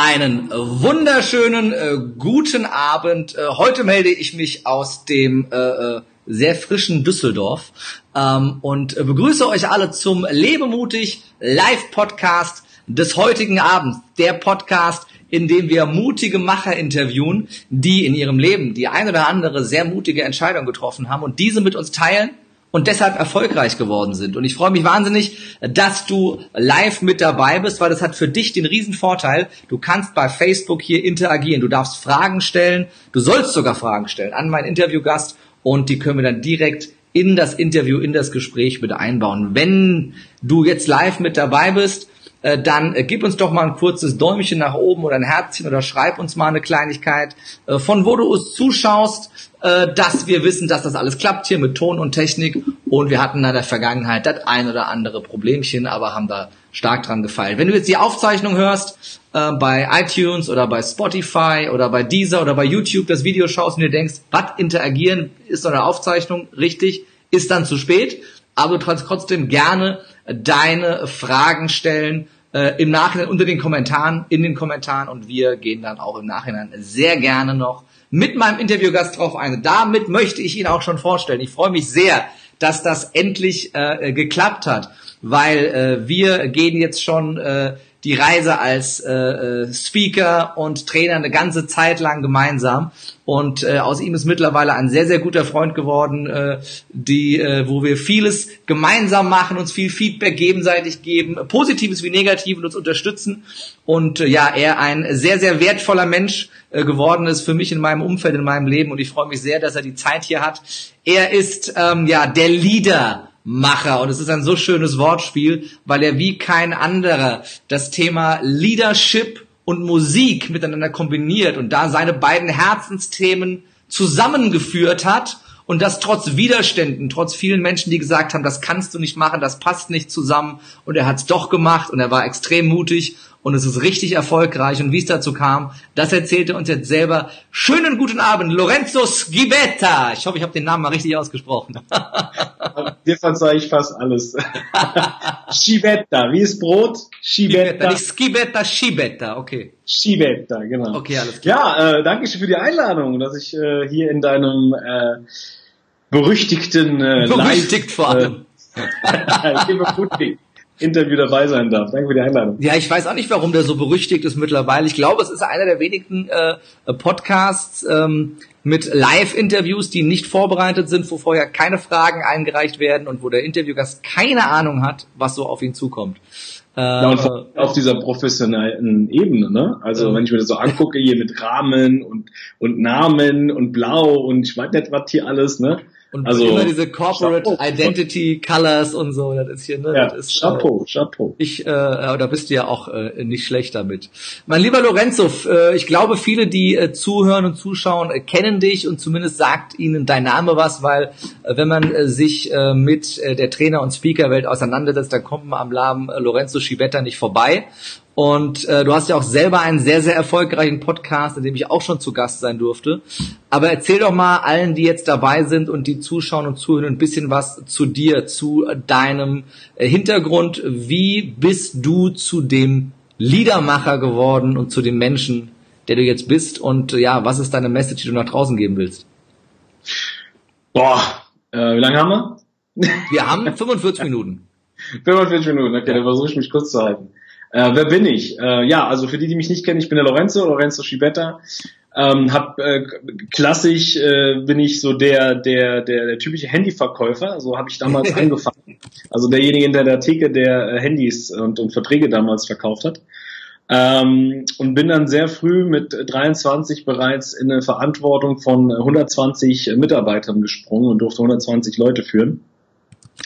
Einen wunderschönen äh, guten Abend. Äh, heute melde ich mich aus dem äh, äh sehr frischen Düsseldorf ähm, und begrüße euch alle zum Lebemutig Live Podcast des heutigen Abends. Der Podcast, in dem wir mutige Macher interviewen, die in ihrem Leben die ein oder andere sehr mutige Entscheidung getroffen haben und diese mit uns teilen und deshalb erfolgreich geworden sind. Und ich freue mich wahnsinnig, dass du live mit dabei bist, weil das hat für dich den riesen Vorteil. Du kannst bei Facebook hier interagieren. Du darfst Fragen stellen. Du sollst sogar Fragen stellen an meinen Interviewgast und die können wir dann direkt in das Interview, in das Gespräch mit einbauen. Wenn du jetzt live mit dabei bist, äh, dann äh, gib uns doch mal ein kurzes Däumchen nach oben oder ein Herzchen oder schreib uns mal eine Kleinigkeit, äh, von wo du uns zuschaust, dass wir wissen, dass das alles klappt hier mit Ton und Technik und wir hatten in der Vergangenheit das ein oder andere Problemchen, aber haben da stark dran gefeilt. Wenn du jetzt die Aufzeichnung hörst, bei iTunes oder bei Spotify oder bei Deezer oder bei YouTube das Video schaust und dir denkst, was interagieren ist so eine Aufzeichnung, richtig, ist dann zu spät, aber du kannst trotzdem gerne deine Fragen stellen äh, im Nachhinein unter den Kommentaren, in den Kommentaren und wir gehen dann auch im Nachhinein sehr gerne noch mit meinem Interviewgast drauf ein. Damit möchte ich ihn auch schon vorstellen. Ich freue mich sehr, dass das endlich äh, geklappt hat, weil äh, wir gehen jetzt schon äh, die Reise als äh, äh, Speaker und Trainer eine ganze Zeit lang gemeinsam. Und äh, aus ihm ist mittlerweile ein sehr, sehr guter Freund geworden, äh, die, äh, wo wir vieles gemeinsam machen, uns viel Feedback gegenseitig geben, Positives wie Negatives uns unterstützen. Und äh, ja, er ein sehr, sehr wertvoller Mensch äh, geworden ist für mich in meinem Umfeld, in meinem Leben. Und ich freue mich sehr, dass er die Zeit hier hat. Er ist ähm, ja der Leader Macher. Und es ist ein so schönes Wortspiel, weil er wie kein anderer das Thema Leadership und Musik miteinander kombiniert und da seine beiden Herzensthemen zusammengeführt hat und das trotz Widerständen, trotz vielen Menschen, die gesagt haben, das kannst du nicht machen, das passt nicht zusammen und er hat es doch gemacht und er war extrem mutig und es ist richtig erfolgreich. Und wie es dazu kam, das erzählte uns jetzt selber. Schönen guten Abend, Lorenzo Schibetta. Ich hoffe, ich habe den Namen mal richtig ausgesprochen. Dir verzeih ich fast alles. Schibetta, wie ist Brot? Schibetta. Nicht Schibetta, Schibetta, okay. Schibetta, genau. Okay, alles klar. Ja, äh, danke schön für die Einladung, dass ich äh, hier in deinem äh, berüchtigten äh, Berüchtigt Live, vor allem. Äh, Interview dabei sein darf. Danke für die Einladung. Ja, ich weiß auch nicht, warum der so berüchtigt ist mittlerweile. Ich glaube, es ist einer der wenigen äh, Podcasts ähm, mit Live-Interviews, die nicht vorbereitet sind, wo vorher keine Fragen eingereicht werden und wo der Interviewgast keine Ahnung hat, was so auf ihn zukommt. Ja, und äh, auf dieser professionellen Ebene, ne? Also, wenn ich mir das so angucke, hier mit Rahmen und, und Namen und Blau und ich weiß nicht, was hier alles, ne? Und also, immer diese Corporate Chapeau. Identity Colors und so, das ist hier, ne? Ja, das ist, Chapeau, äh, Chapeau. Ich, äh, da bist du ja auch äh, nicht schlecht damit. Mein lieber Lorenzo, äh, ich glaube, viele, die äh, zuhören und zuschauen, äh, kennen dich und zumindest sagt ihnen dein Name was, weil äh, wenn man äh, sich äh, mit äh, der Trainer- und Speakerwelt auseinandersetzt, dann kommt man am Namen äh, Lorenzo Schibetta nicht vorbei. Und äh, du hast ja auch selber einen sehr, sehr erfolgreichen Podcast, in dem ich auch schon zu Gast sein durfte. Aber erzähl doch mal allen, die jetzt dabei sind und die zuschauen und zuhören, ein bisschen was zu dir, zu deinem äh, Hintergrund. Wie bist du zu dem Liedermacher geworden und zu dem Menschen, der du jetzt bist? Und äh, ja, was ist deine Message, die du nach draußen geben willst? Boah, äh, wie lange haben wir? Wir haben 45 Minuten. 45 Minuten, okay, ja. dann versuche ich mich kurz zu halten. Äh, wer bin ich? Äh, ja, also für die, die mich nicht kennen, ich bin der Lorenzo, Lorenzo Schibetta. Ähm, hab äh, klassisch äh, bin ich so der der der, der typische Handyverkäufer, so habe ich damals angefangen. Also derjenige hinter der Theke, der äh, Handys und, und Verträge damals verkauft hat. Ähm, und bin dann sehr früh mit 23 bereits in eine Verantwortung von 120 Mitarbeitern gesprungen und durfte 120 Leute führen.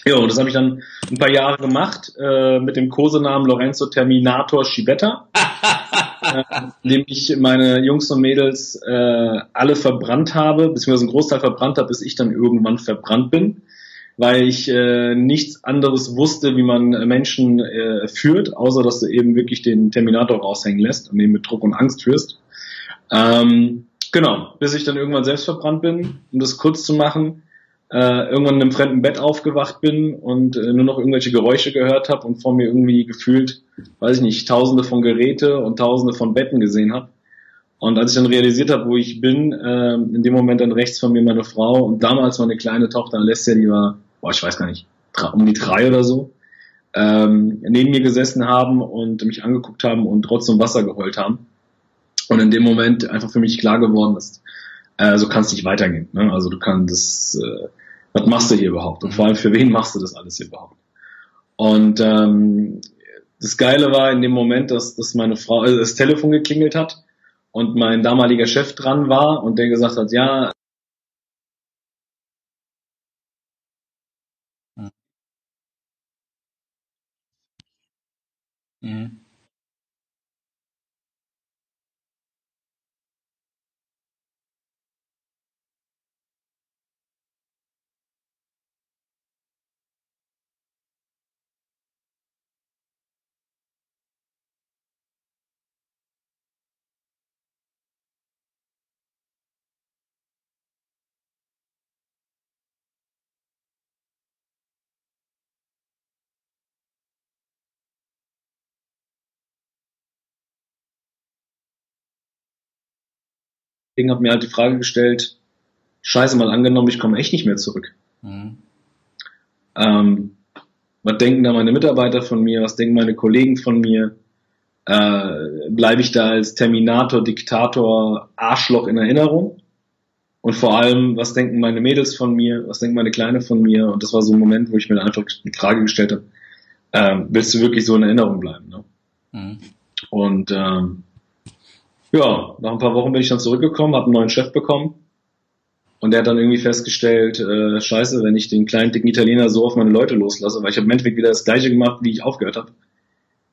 Ja, und das habe ich dann ein paar Jahre gemacht äh, mit dem Kosenamen Lorenzo Terminator Schibetta, äh, indem ich meine Jungs und Mädels äh, alle verbrannt habe, beziehungsweise einen Großteil verbrannt habe, bis ich dann irgendwann verbrannt bin, weil ich äh, nichts anderes wusste, wie man Menschen äh, führt, außer dass du eben wirklich den Terminator raushängen lässt und ihn mit Druck und Angst führst. Ähm, genau, bis ich dann irgendwann selbst verbrannt bin, um das kurz zu machen äh, irgendwann in einem fremden Bett aufgewacht bin und äh, nur noch irgendwelche Geräusche gehört habe und vor mir irgendwie gefühlt, weiß ich nicht, tausende von Geräte und tausende von Betten gesehen habe. Und als ich dann realisiert habe, wo ich bin, äh, in dem Moment dann rechts von mir meine Frau und damals meine kleine Tochter Alessia, die war, boah, ich weiß gar nicht, um die drei oder so, ähm, neben mir gesessen haben und mich angeguckt haben und trotzdem Wasser geheult haben. Und in dem Moment einfach für mich klar geworden ist, äh, so kann es nicht weitergehen. Ne? Also du kannst, äh, was machst du hier überhaupt? Und vor allem für wen machst du das alles hier überhaupt? Und ähm, das Geile war in dem Moment, dass, dass meine Frau also das Telefon geklingelt hat und mein damaliger Chef dran war und der gesagt hat, ja, Mhm. Habe mir halt die Frage gestellt, scheiße mal angenommen, ich komme echt nicht mehr zurück. Mhm. Ähm, was denken da meine Mitarbeiter von mir? Was denken meine Kollegen von mir? Äh, Bleibe ich da als Terminator, Diktator, Arschloch in Erinnerung? Und vor allem, was denken meine Mädels von mir? Was denken meine Kleine von mir? Und das war so ein Moment, wo ich mir einfach die Frage gestellt habe, ähm, willst du wirklich so in Erinnerung bleiben? Ne? Mhm. Und ähm, ja, nach ein paar Wochen bin ich dann zurückgekommen, habe einen neuen Chef bekommen. Und der hat dann irgendwie festgestellt, äh, scheiße, wenn ich den kleinen dicken Italiener so auf meine Leute loslasse, weil ich habe im Endeffekt wieder das gleiche gemacht, wie ich aufgehört habe,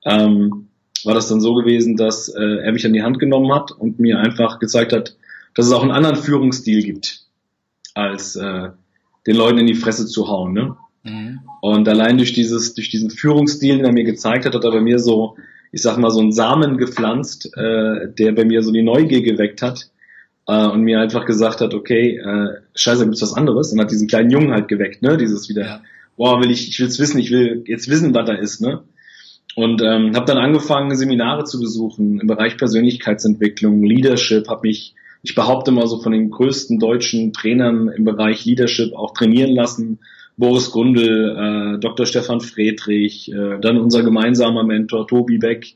ähm, war das dann so gewesen, dass äh, er mich an die Hand genommen hat und mir einfach gezeigt hat, dass es auch einen anderen Führungsstil gibt, als äh, den Leuten in die Fresse zu hauen. Ne? Mhm. Und allein durch dieses, durch diesen Führungsstil, den er mir gezeigt hat, hat er bei mir so, ich sag mal, so einen Samen gepflanzt, äh, der bei mir so die Neugier geweckt hat äh, und mir einfach gesagt hat, okay, äh, scheiße, gibt's was anderes? Und hat diesen kleinen Jungen halt geweckt, ne? Dieses wieder, boah, will ich, ich will's wissen, ich will jetzt wissen, was da ist, ne? Und ähm, habe dann angefangen, Seminare zu besuchen im Bereich Persönlichkeitsentwicklung, Leadership, habe mich, ich behaupte mal so von den größten deutschen Trainern im Bereich Leadership auch trainieren lassen. Boris Gundel, äh, Dr. Stefan Friedrich, äh, dann unser gemeinsamer Mentor Tobi Beck.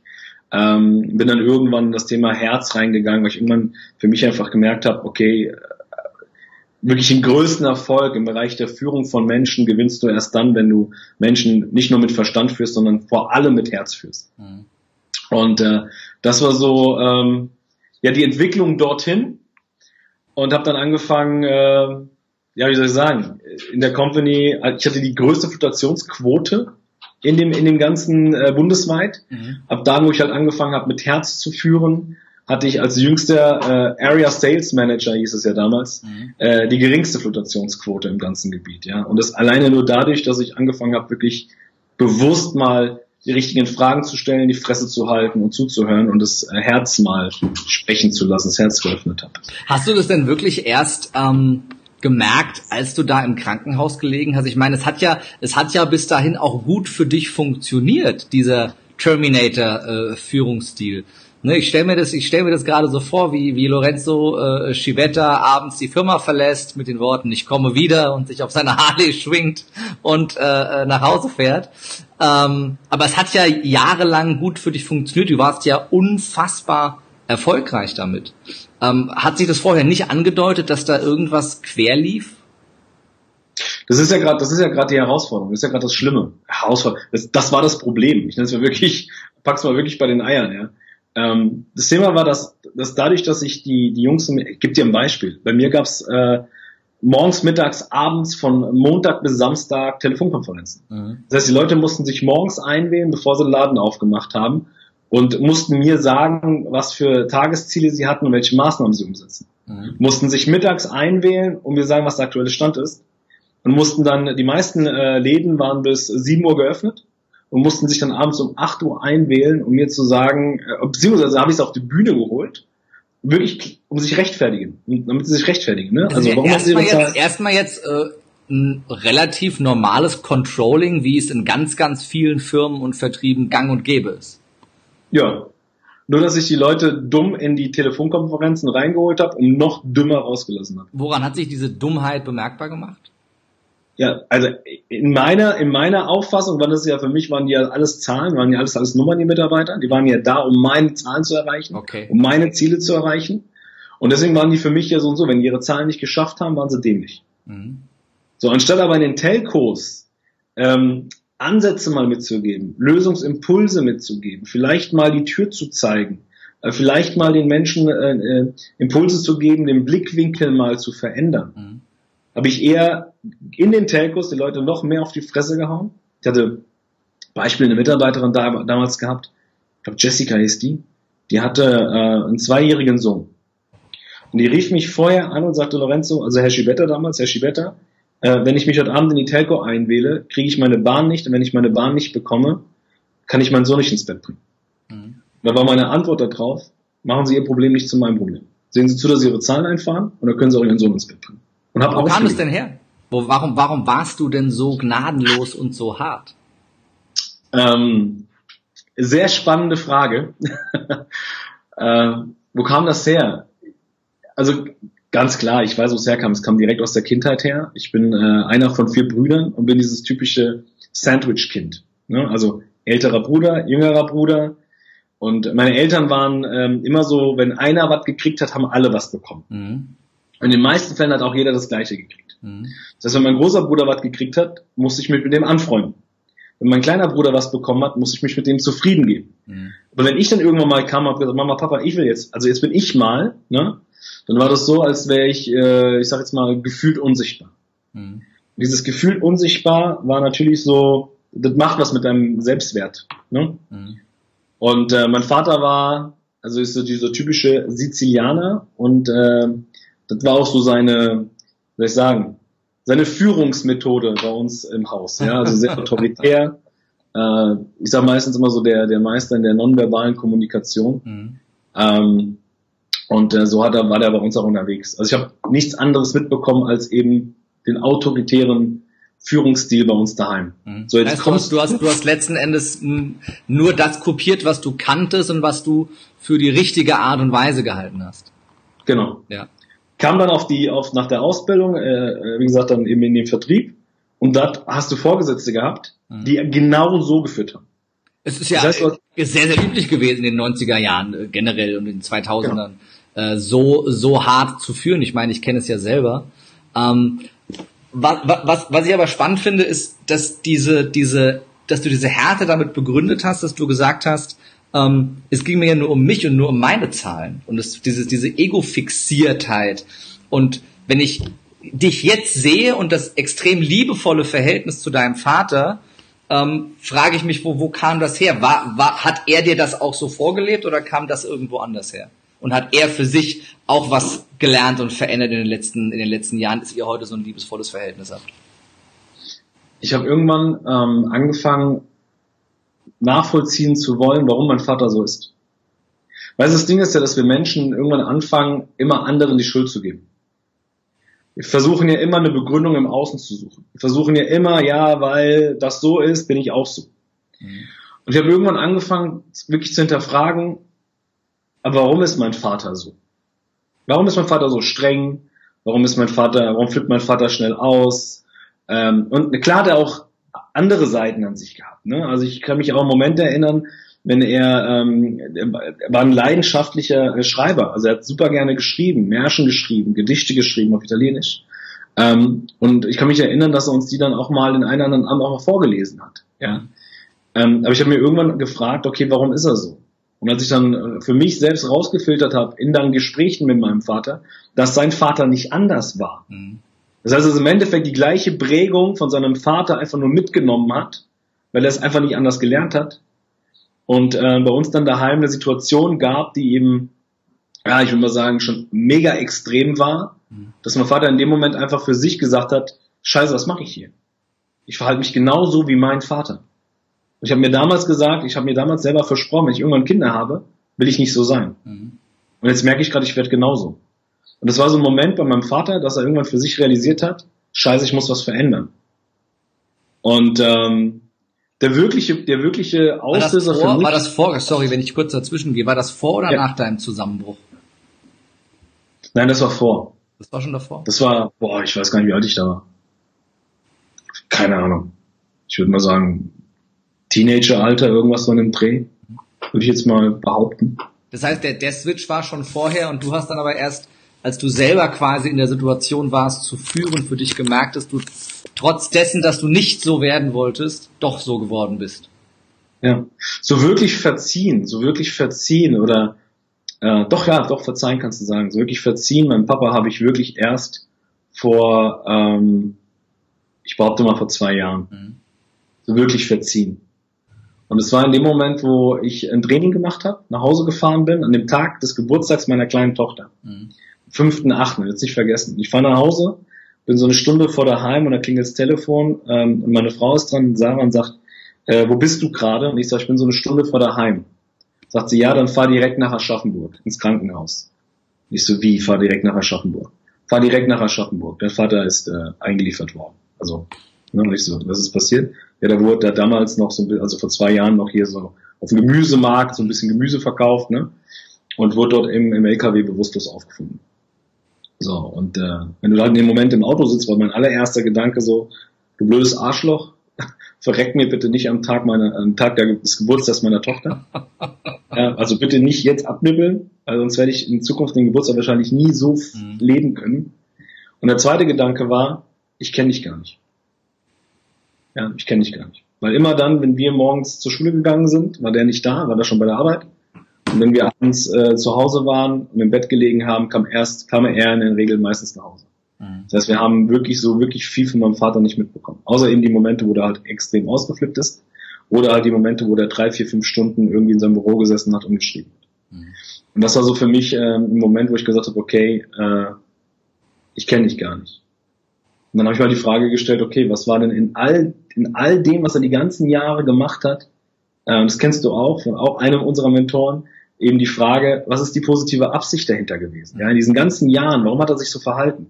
Ähm, bin dann irgendwann in das Thema Herz reingegangen, weil ich irgendwann für mich einfach gemerkt habe, okay, äh, wirklich den größten Erfolg im Bereich der Führung von Menschen gewinnst du erst dann, wenn du Menschen nicht nur mit Verstand führst, sondern vor allem mit Herz führst. Mhm. Und äh, das war so ähm, ja die Entwicklung dorthin und habe dann angefangen, äh, ja wie soll ich sagen, in der Company, ich hatte die größte Flutationsquote in dem in dem ganzen äh, bundesweit. Mhm. Ab da, wo ich halt angefangen habe, mit Herz zu führen, hatte ich als jüngster äh, Area Sales Manager, hieß es ja damals, Mhm. äh, die geringste Flutationsquote im ganzen Gebiet. Ja, und das alleine nur dadurch, dass ich angefangen habe, wirklich bewusst mal die richtigen Fragen zu stellen, die Fresse zu halten und zuzuhören und das äh, Herz mal sprechen zu lassen, das Herz geöffnet habe. Hast du das denn wirklich erst ähm, gemerkt, als du da im Krankenhaus gelegen hast? Ich meine, es hat ja, es hat ja bis dahin auch gut für dich funktioniert, dieser Terminator-Führungsstil. ne, ich stelle mir das, ich stelle mir das gerade so vor, wie wie Lorenzo äh, Schivetta abends die Firma verlässt mit den Worten: Ich komme wieder und sich auf seine Harley schwingt und äh, äh, nach Hause fährt. Ähm, aber es hat ja jahrelang gut für dich funktioniert. Du warst ja unfassbar erfolgreich damit. Ähm, hat sich das vorher nicht angedeutet, dass da irgendwas quer lief? Das ist ja gerade, das ist ja gerade die Herausforderung, das ist ja gerade das Schlimme. Herausforderung. Das, das war das Problem. Ich nenne es mal wirklich, pack's mal wirklich bei den Eiern, ja. Ähm, das Thema war, dass, dass dadurch, dass ich die, die Jungs, ich gebe dir ein Beispiel. Bei mir gab's äh, morgens, mittags, abends von Montag bis Samstag Telefonkonferenzen. Mhm. Das heißt, die Leute mussten sich morgens einwählen, bevor sie den Laden aufgemacht haben und mussten mir sagen, was für Tagesziele sie hatten und welche Maßnahmen sie umsetzen. Mhm. Mussten sich mittags einwählen und mir sagen, was der aktuelle Stand ist. Und mussten dann, die meisten äh, Läden waren bis 7 Uhr geöffnet und mussten sich dann abends um 8 Uhr einwählen, um mir zu sagen, äh, beziehungsweise habe ich es auf die Bühne geholt, wirklich, um sich rechtfertigen, damit sie sich rechtfertigen. Ne? Also, warum haben sie erstmal jetzt, erstmal jetzt äh, ein relativ normales Controlling, wie es in ganz, ganz vielen Firmen und Vertrieben gang und gäbe ist. Ja. Nur, dass ich die Leute dumm in die Telefonkonferenzen reingeholt habe und noch dümmer rausgelassen habe. Woran hat sich diese Dummheit bemerkbar gemacht? Ja, also in meiner, in meiner Auffassung war das ja für mich, waren ja alles Zahlen, waren ja alles, alles Nummern, die Mitarbeiter. Die waren ja da, um meine Zahlen zu erreichen, okay. um meine Ziele zu erreichen. Und deswegen waren die für mich ja so und so, wenn die ihre Zahlen nicht geschafft haben, waren sie dämlich. Mhm. So, anstatt aber in den Telcos ähm, Ansätze mal mitzugeben, Lösungsimpulse mitzugeben, vielleicht mal die Tür zu zeigen, äh, vielleicht mal den Menschen äh, äh, Impulse zu geben, den Blickwinkel mal zu verändern, mhm. habe ich eher in den Telcos die Leute noch mehr auf die Fresse gehauen. Ich hatte Beispiel eine Mitarbeiterin da, damals gehabt, ich glaube Jessica hieß die, die hatte äh, einen zweijährigen Sohn. Und die rief mich vorher an und sagte, Lorenzo, also Herr Schibetta damals, Herr Schibetta, äh, wenn ich mich heute Abend in die Telco einwähle, kriege ich meine Bahn nicht und wenn ich meine Bahn nicht bekomme, kann ich meinen Sohn nicht ins Bett bringen. Mhm. Da war meine Antwort darauf, machen Sie Ihr Problem nicht zu meinem Problem. Sehen Sie zu, dass Sie Ihre Zahlen einfahren und dann können Sie auch Ihren Sohn ins Bett bringen. Und hab Wo kam es denn her? Wo, warum, warum warst du denn so gnadenlos und so hart? Ähm, sehr spannende Frage. äh, wo kam das her? Also Ganz klar, ich weiß, wo es herkam. Es kam direkt aus der Kindheit her. Ich bin äh, einer von vier Brüdern und bin dieses typische Sandwich-Kind. Ne? Also älterer Bruder, jüngerer Bruder. Und meine Eltern waren ähm, immer so, wenn einer was gekriegt hat, haben alle was bekommen. Mhm. In den meisten Fällen hat auch jeder das Gleiche gekriegt. Mhm. Das heißt, wenn mein großer Bruder was gekriegt hat, musste ich mich mit dem anfreunden. Wenn mein kleiner Bruder was bekommen hat, musste ich mich mit dem zufrieden geben. Mhm. Aber wenn ich dann irgendwann mal kam und gesagt, Mama, Papa, ich will jetzt, also jetzt bin ich mal, ne? Dann war das so, als wäre ich, äh, ich sag jetzt mal, gefühlt unsichtbar. Mhm. Dieses Gefühl unsichtbar war natürlich so, das macht was mit deinem Selbstwert. Ne? Mhm. Und äh, mein Vater war, also ist so dieser typische Sizilianer und äh, das war auch so seine, soll ich sagen, seine Führungsmethode bei uns im Haus. Ja, also sehr autoritär. äh, ich sage meistens immer so der der Meister in der nonverbalen Kommunikation. Mhm. Ähm, und äh, so hat er, war der bei uns auch unterwegs. Also ich habe nichts anderes mitbekommen als eben den autoritären Führungsstil bei uns daheim. Mhm. So, jetzt heißt, kommst du hast, du hast letzten Endes nur das kopiert, was du kanntest und was du für die richtige Art und Weise gehalten hast. Genau. Ja. Kam dann auf die, auf nach der Ausbildung, äh, wie gesagt, dann eben in den Vertrieb und dort hast du Vorgesetzte gehabt, mhm. die genau so geführt haben. Es ist ja das heißt, sehr, sehr üblich gewesen in den 90er Jahren äh, generell und in den 2000ern. Genau äh, so, so hart zu führen. Ich meine, ich kenne es ja selber. Ähm, was, was, was ich aber spannend finde, ist, dass diese, diese, dass du diese Härte damit begründet hast, dass du gesagt hast, ähm, es ging mir ja nur um mich und nur um meine Zahlen. Und es, diese, diese Ego-Fixiertheit. Und wenn ich dich jetzt sehe und das extrem liebevolle Verhältnis zu deinem Vater, ähm, frage ich mich, wo, wo kam das her? War, war, hat er dir das auch so vorgelebt oder kam das irgendwo anders her? und hat er für sich auch was gelernt und verändert in den letzten, in den letzten Jahren, dass ihr heute so ein liebesvolles Verhältnis habt? Ich habe irgendwann ähm, angefangen, nachvollziehen zu wollen, warum mein Vater so ist. Weil das Ding ist ja, dass wir Menschen irgendwann anfangen, immer anderen die Schuld zu geben. Wir versuchen ja immer eine Begründung im Außen zu suchen. Wir versuchen ja immer, ja, weil das so ist, bin ich auch so. Mhm. Und ich habe irgendwann angefangen, wirklich zu hinterfragen, aber warum ist mein Vater so? Warum ist mein Vater so streng? Warum ist mein Vater, warum flippt mein Vater schnell aus? Ähm, und klar hat er auch andere Seiten an sich gehabt. Ne? Also ich kann mich auch an Momente erinnern, wenn er, ähm, er war ein leidenschaftlicher Schreiber. Also er hat super gerne geschrieben, Märchen geschrieben, Gedichte geschrieben auf Italienisch. Ähm, und ich kann mich erinnern, dass er uns die dann auch mal in einer anderen Abend auch mal vorgelesen hat. Ja. Ähm, aber ich habe mir irgendwann gefragt, okay, warum ist er so? Und als ich dann äh, für mich selbst rausgefiltert habe, in dann Gesprächen mit meinem Vater, dass sein Vater nicht anders war. Mhm. Das heißt, dass im Endeffekt die gleiche Prägung von seinem Vater einfach nur mitgenommen hat, weil er es einfach nicht anders gelernt hat. Und äh, bei uns dann daheim eine Situation gab, die eben, ja, ich würde mal sagen, schon mega extrem war, mhm. dass mein Vater in dem Moment einfach für sich gesagt hat, scheiße, was mache ich hier? Ich verhalte mich genauso wie mein Vater. Und ich habe mir damals gesagt, ich habe mir damals selber versprochen, wenn ich irgendwann Kinder habe, will ich nicht so sein. Mhm. Und jetzt merke ich gerade, ich werde genauso. Und das war so ein Moment bei meinem Vater, dass er irgendwann für sich realisiert hat, scheiße, ich muss was verändern. Und ähm, der wirkliche, der wirkliche Auslöser war das vor, für mich, war das vor, sorry, wenn ich kurz dazwischen gehe, war das vor oder Ja. nach deinem Zusammenbruch? nein, das war vor. Das war schon davor? Das war, boah, ich weiß gar nicht, wie alt ich da war. Keine Ahnung. Ich würde mal sagen, Teenageralter, irgendwas so in dem Dreh. Würde ich jetzt mal behaupten. Das heißt, der, der Switch war schon vorher und du hast dann aber erst, als du selber quasi in der Situation warst, zu führen, für dich gemerkt, dass du trotz dessen, dass du nicht so werden wolltest, doch so geworden bist. Ja. So wirklich verziehen, so wirklich verziehen oder äh, doch ja, doch verzeihen kannst du sagen. So wirklich verziehen. Meinem Papa habe ich wirklich erst vor, ähm, ich behaupte mal vor zwei Jahren, Mhm. so wirklich verziehen. Und es war in dem Moment, wo ich ein Training gemacht habe, nach Hause gefahren bin, an dem Tag des Geburtstags meiner kleinen Tochter. Mhm. 5.8., jetzt nicht vergessen. Ich fahre nach Hause, bin so eine Stunde vor daheim und da klingelt das Telefon ähm, und meine Frau ist dran, Sarah, und sagt, äh, wo bist du gerade? Und ich sage, ich bin so eine Stunde vor daheim. Sagt sie, ja, dann fahr direkt nach Aschaffenburg, ins Krankenhaus. Ich so, wie, fahr direkt nach Aschaffenburg? Fahr direkt nach Aschaffenburg. Der Vater ist äh, eingeliefert worden. Also, ne, und ich so, was ist passiert? Ja, da wurde da damals noch so, ein bi- also vor zwei Jahren noch hier so auf dem Gemüsemarkt so ein bisschen Gemüse verkauft, ne? Und wurde dort im, im LKW bewusstlos aufgefunden. So, und äh, wenn du halt in dem Moment im Auto sitzt, war mein allererster Gedanke so, du blödes Arschloch, verreck mir bitte nicht am Tag meiner, am Tag des Geburtstags meiner Tochter. ja, also bitte nicht jetzt abnibbeln, weil sonst werde ich in Zukunft den Geburtstag wahrscheinlich nie so Mhm. leben können. Und der zweite Gedanke war, ich kenne dich gar nicht. Ja, ich kenne dich gar nicht. Weil immer dann, wenn wir morgens zur Schule gegangen sind, war der nicht da, war der schon bei der Arbeit. Und wenn wir abends äh, zu Hause waren und im Bett gelegen haben, kam erst, kam er in der Regel meistens nach Hause. Mhm. Das heißt, wir haben wirklich so wirklich viel von meinem Vater nicht mitbekommen. Außer eben die Momente, wo der halt extrem ausgeflippt ist. Oder halt die Momente, wo der drei, vier, fünf Stunden irgendwie in seinem Büro gesessen hat und geschrieben hat. Mhm. Und das war so für mich äh, ein Moment, wo ich gesagt habe, okay, äh, ich kenne dich gar nicht. Und dann habe ich mal die Frage gestellt, okay, was war denn in all, in all dem, was er die ganzen Jahre gemacht hat, äh, das kennst du auch, von auch einem unserer Mentoren, eben die Frage, was ist die positive Absicht dahinter gewesen? Ja, in diesen ganzen Jahren, warum hat er sich so verhalten?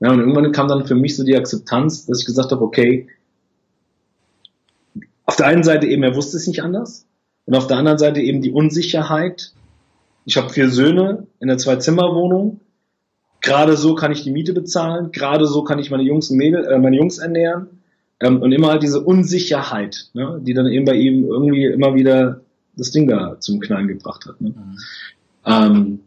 Ja, und irgendwann kam dann für mich so die Akzeptanz, dass ich gesagt habe, okay, auf der einen Seite eben, er wusste es nicht anders, und auf der anderen Seite eben die Unsicherheit. Ich habe vier Söhne in einer Zwei-Zimmer-Wohnung. Gerade so kann ich die Miete bezahlen, gerade so kann ich meine Jungs und Mädel, äh, meine Jungs ernähren. Ähm, und immer halt diese Unsicherheit, ne, die dann eben bei ihm irgendwie immer wieder das Ding da zum Knallen gebracht hat. Ne? Mhm. Ähm,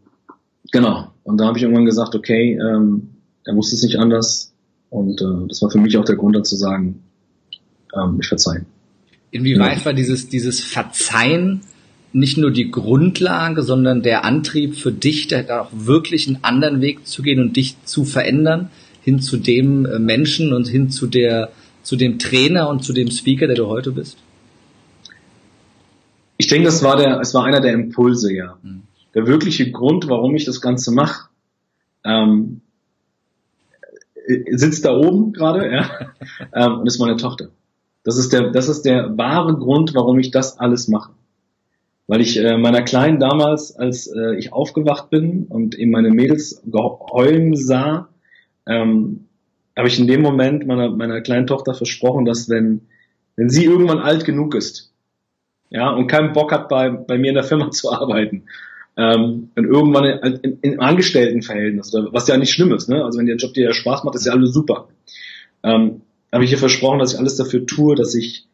genau. Und da habe ich irgendwann gesagt, okay, ähm, er wusste es nicht anders. Und äh, das war für mich auch der Grund, dann zu sagen, ähm, ich verzeihe. Inwieweit war dieses, dieses Verzeihen nicht nur die Grundlage, sondern der Antrieb für dich, da auch wirklich einen anderen Weg zu gehen und dich zu verändern, hin zu dem äh, Menschen und hin zu der, zu dem Trainer und zu dem Speaker, der du heute bist? Ich denke, das war der, es war einer der Impulse, ja. Mhm. Der wirkliche Grund, warum ich das Ganze mache, ähm, äh, sitzt da oben gerade, ja, ähm, und ist meine Tochter. Das ist der, das ist der wahre Grund, warum ich das alles mache. Weil ich äh, meiner Kleinen damals, als äh, ich aufgewacht bin und eben meine Mädels heulen sah, ähm, habe ich in dem Moment meiner, meiner kleinen Tochter versprochen, dass wenn, wenn sie irgendwann alt genug ist, ja, und keinen Bock hat, bei, bei mir in der Firma zu arbeiten, ähm, und irgendwann in, in, in Angestelltenverhältnis, oder was ja nicht schlimm ist, ne? Also wenn der Job dir ja Spaß macht, ist ja alles super. Ähm, habe ich ihr versprochen, dass ich alles dafür tue, dass ich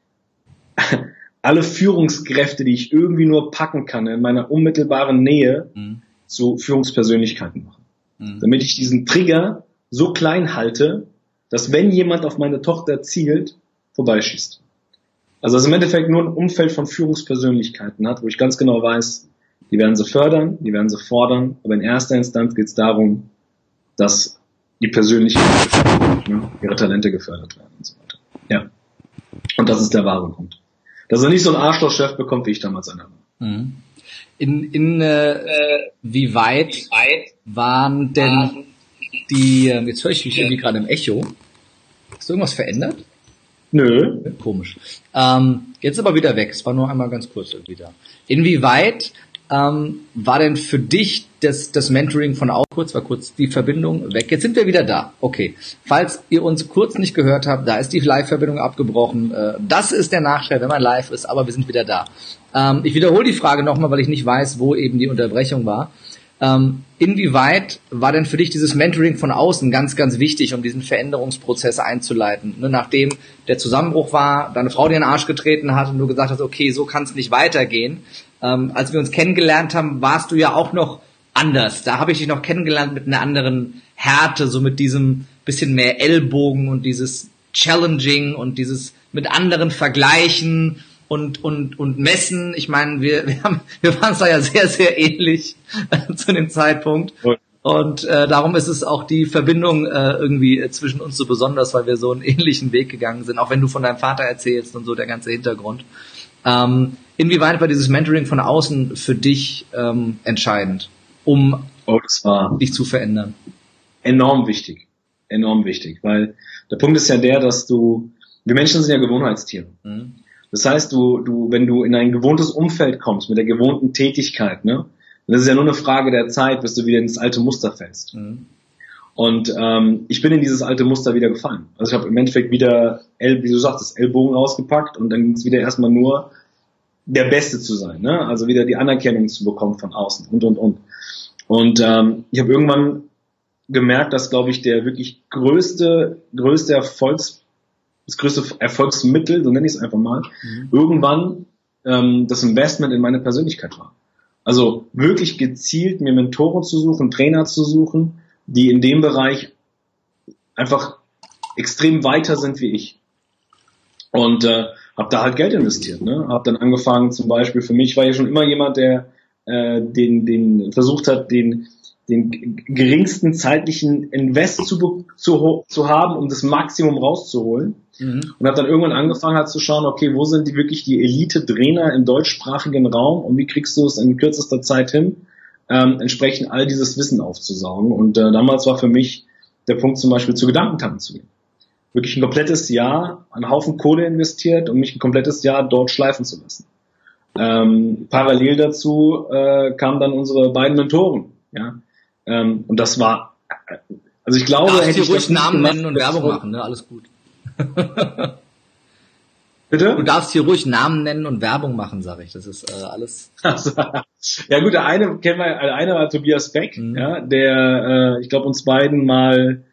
alle Führungskräfte, die ich irgendwie nur packen kann, in meiner unmittelbaren Nähe Mhm. zu Führungspersönlichkeiten mache. Mhm. Damit ich diesen Trigger so klein halte, dass wenn jemand auf meine Tochter zielt, vorbeischießt. Also dass im Endeffekt nur ein Umfeld von Führungspersönlichkeiten hat, wo ich ganz genau weiß, die werden sie fördern, die werden sie fordern, aber in erster Instanz geht es darum, dass die Persönlichkeit, ne, ihre Talente gefördert werden und so weiter. Ja. Und das ist der wahre Grund. Dass er nicht so einen Arschlochchef bekommt, wie ich damals einer war. Mhm. In, in äh, wie weit waren denn die, äh, jetzt höre ich mich irgendwie gerade im Echo. Hast du irgendwas verändert? Nö. Komisch. Ähm, jetzt aber wieder weg. Es war nur einmal ganz kurz da. Inwieweit ähm, war denn für dich das, das Mentoring von auch kurz, war kurz die Verbindung weg. Jetzt sind wir wieder da. Okay. Falls ihr uns kurz nicht gehört habt, da ist die Live-Verbindung abgebrochen. Äh, das ist der Nachteil, wenn man live ist, aber wir sind wieder da. Ähm, ich wiederhole die Frage nochmal, weil ich nicht weiß, wo eben die Unterbrechung war. Ähm, inwieweit war denn für dich dieses Mentoring von außen ganz, ganz wichtig, um diesen Veränderungsprozess einzuleiten? Ne, nachdem der Zusammenbruch war, deine Frau dir in den Arsch getreten hat und du gesagt hast, okay, so kann es nicht weitergehen. Ähm, als wir uns kennengelernt haben, warst du ja auch noch anders. Da habe ich dich noch kennengelernt mit einer anderen Härte, so mit diesem bisschen mehr Ellbogen und dieses Challenging und dieses mit anderen Vergleichen und, und, und messen. Ich meine, wir, wir, haben, wir waren es da ja sehr, sehr ähnlich äh, zu dem Zeitpunkt. Und äh, darum ist es auch die Verbindung äh, irgendwie äh, zwischen uns so besonders, weil wir so einen ähnlichen Weg gegangen sind, auch wenn du von deinem Vater erzählst und so der ganze Hintergrund. Ähm, inwieweit war dieses Mentoring von außen für dich ähm, entscheidend, um oh, das war dich zu verändern? Enorm wichtig. Enorm wichtig, weil der Punkt ist ja der, dass du, wir Menschen sind ja Gewohnheitstiere. Mhm. Das heißt, du, du, wenn du in ein gewohntes Umfeld kommst, mit der gewohnten Tätigkeit, ne, das ist ja nur eine Frage der Zeit, bis du wieder ins alte Muster fällst. Mhm. Und ähm, ich bin in dieses alte Muster wieder gefallen. Also ich habe im Endeffekt wieder, El, wie du sagst, das Ellbogen rausgepackt und dann ging es wieder erstmal nur der Beste zu sein, ne? also wieder die Anerkennung zu bekommen von außen und und und. Und ähm, ich habe irgendwann gemerkt, dass, glaube ich, der wirklich größte, größte Erfolgs das größte Erfolgsmittel, so nenne ich es einfach mal, mhm. irgendwann ähm, das Investment in meine Persönlichkeit war. Also wirklich gezielt mir Mentoren zu suchen, Trainer zu suchen, die in dem Bereich einfach extrem weiter sind wie ich. Und äh, habe da halt Geld investiert. Ne? Habe dann angefangen, zum Beispiel für mich war ja schon immer jemand, der äh, den, den versucht hat, den den geringsten zeitlichen Invest zu, zu, zu haben, um das Maximum rauszuholen. Mhm. Und habe dann irgendwann angefangen hat zu schauen, okay, wo sind die wirklich die Elite-Trainer im deutschsprachigen Raum und wie kriegst du es in kürzester Zeit hin, ähm, entsprechend all dieses Wissen aufzusaugen. Und äh, damals war für mich der Punkt zum Beispiel zu Gedankentanken zu gehen. Wirklich ein komplettes Jahr, einen Haufen Kohle investiert, um mich ein komplettes Jahr dort schleifen zu lassen. Ähm, parallel dazu äh, kamen dann unsere beiden Mentoren, ja, ähm, und das war, also ich glaube, Darfst hätte ich ruhig Namen nennen und Werbung machen, ne? Alles gut. Bitte? Du darfst hier ruhig Namen nennen und Werbung machen, sage ich. Das ist äh, alles. Also, ja gut, der eine kennen wir, der eine war Tobias Beck, mhm. ja, der, äh, ich glaube, uns beiden mal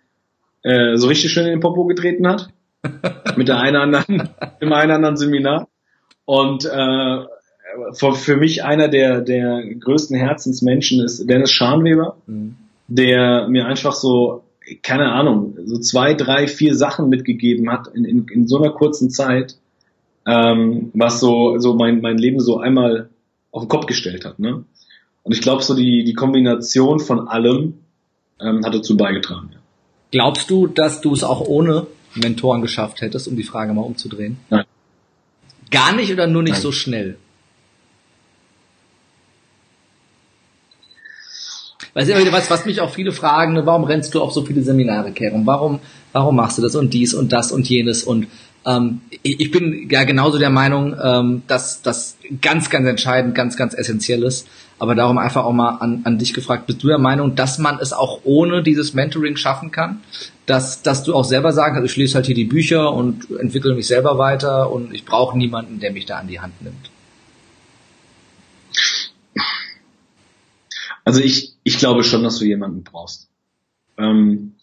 äh, so richtig schön in den Popo getreten hat. mit der einen anderen, im einen anderen Seminar. Und äh, für, für mich einer der, der größten Herzensmenschen ist Dennis Scharnweber, mhm. der mir einfach so, keine Ahnung, so zwei, drei, vier Sachen mitgegeben hat in, in, in so einer kurzen Zeit, ähm, was so, so mein, mein Leben so einmal auf den Kopf gestellt hat. Ne? Und ich glaube, so die, die Kombination von allem ähm, hat dazu beigetragen. Ja. Glaubst du, dass du es auch ohne Mentoren geschafft hättest, um die Frage mal umzudrehen? Nein. Gar nicht oder nur nicht Nein. so schnell? Weißt du, was, was mich auch viele fragen, ne, warum rennst du auf so viele Seminare, Kerem? Warum, warum machst du das und dies und das und jenes? Und ähm, ich bin ja genauso der Meinung, ähm, dass das ganz, ganz entscheidend, ganz, ganz essentiell ist. Aber darum einfach auch mal an, an dich gefragt, bist du der Meinung, dass man es auch ohne dieses Mentoring schaffen kann? Dass, dass du auch selber sagen kannst, ich lese halt hier die Bücher und entwickle mich selber weiter und ich brauche niemanden, der mich da an die Hand nimmt. Also ich, ich glaube schon, dass du jemanden brauchst. Ähm,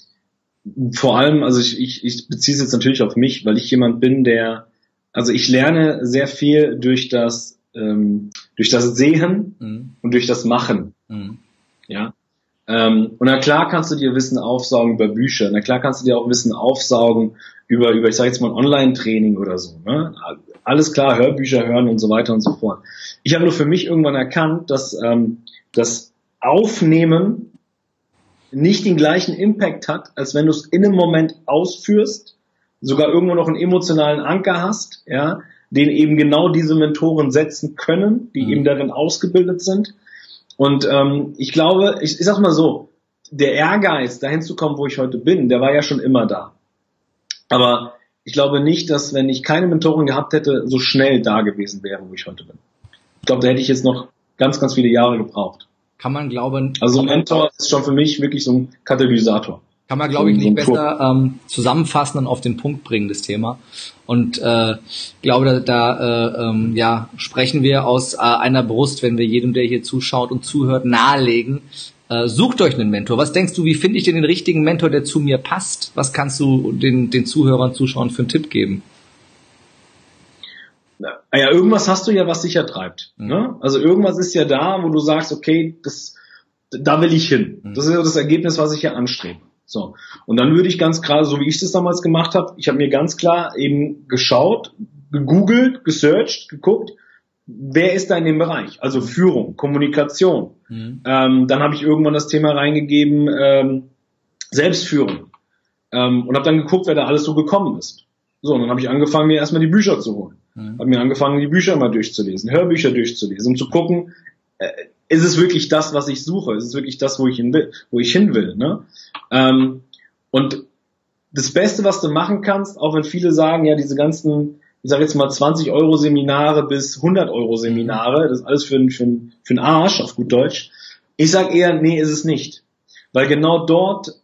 vor allem, also ich, ich, ich beziehe es jetzt natürlich auf mich, weil ich jemand bin, der, also ich lerne sehr viel durch das, ähm, durch das Sehen mhm. und durch das Machen. Mhm. Ja. Ähm, und na klar kannst du dir Wissen aufsaugen über Bücher, na klar kannst du dir auch Wissen aufsaugen über, über ich sage jetzt mal Online-Training oder so. Ne? Alles klar, Hörbücher hören und so weiter und so fort. Ich habe nur für mich irgendwann erkannt, dass, ähm, dass Aufnehmen nicht den gleichen Impact hat, als wenn du es in einem Moment ausführst, sogar irgendwo noch einen emotionalen Anker hast, ja, den eben genau diese Mentoren setzen können, die mhm. eben darin ausgebildet sind. Und ähm, ich glaube, ich, ich sag mal so, der Ehrgeiz, dahin zu kommen, wo ich heute bin, der war ja schon immer da. Aber ich glaube nicht, dass wenn ich keine Mentoren gehabt hätte, so schnell da gewesen wäre, wo ich heute bin. Ich glaube, da hätte ich jetzt noch ganz, ganz viele Jahre gebraucht. Kann man glauben. Also Mentor ist schon für mich wirklich so ein Katalysator. Kann man, glaube ich, nicht besser ähm, zusammenfassen und auf den Punkt bringen, das Thema. Und äh, glaube, da, da äh, ähm, ja, sprechen wir aus äh, einer Brust, wenn wir jedem, der hier zuschaut und zuhört, nahelegen. Äh, sucht euch einen Mentor. Was denkst du, wie finde ich denn den richtigen Mentor, der zu mir passt? Was kannst du den, den Zuhörern, Zuschauern für einen Tipp geben? Ja, irgendwas hast du ja, was dich ja treibt. Mhm. Ne? Also irgendwas ist ja da, wo du sagst, okay, das, da will ich hin. Mhm. Das ist ja das Ergebnis, was ich ja anstrebe. So. Und dann würde ich ganz klar, so wie ich das damals gemacht habe, ich habe mir ganz klar eben geschaut, gegoogelt, gesearched, geguckt, wer ist da in dem Bereich? Also Führung, Kommunikation. Mhm. Ähm, dann habe ich irgendwann das Thema reingegeben, ähm, Selbstführung. Ähm, und habe dann geguckt, wer da alles so gekommen ist. So, und dann habe ich angefangen, mir erstmal die Bücher zu holen. Mhm. Habe mir angefangen, die Bücher mal durchzulesen, Hörbücher durchzulesen, um zu gucken, äh, ist es wirklich das, was ich suche? Ist es wirklich das, wo ich hin will? Wo ich hin will ne? ähm, und das Beste, was du machen kannst, auch wenn viele sagen, ja, diese ganzen, ich sage jetzt mal 20 Euro Seminare bis 100 Euro Seminare, das ist alles für, für, für einen Arsch, auf gut Deutsch. Ich sage eher, nee, ist es nicht. Weil genau dort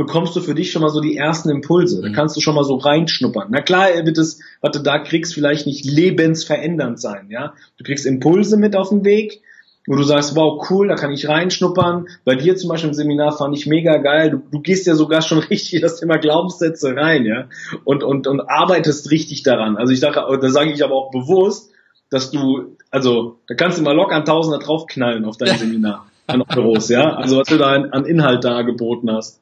bekommst du für dich schon mal so die ersten Impulse. Da mhm. kannst du schon mal so reinschnuppern. Na klar, wird es, was du da kriegst, vielleicht nicht lebensverändernd sein, ja. Du kriegst Impulse mit auf den Weg, wo du sagst, wow, cool, da kann ich reinschnuppern. Bei dir zum Beispiel im Seminar fand ich mega geil. Du, du gehst ja sogar schon richtig das Thema Glaubenssätze rein, ja. Und, und, und arbeitest richtig daran. Also ich dachte, da sage ich aber auch bewusst, dass du, also, da kannst du mal locker einen Tausender draufknallen auf dein Seminar. An Euros, ja. Also was du da an, an Inhalt da geboten hast.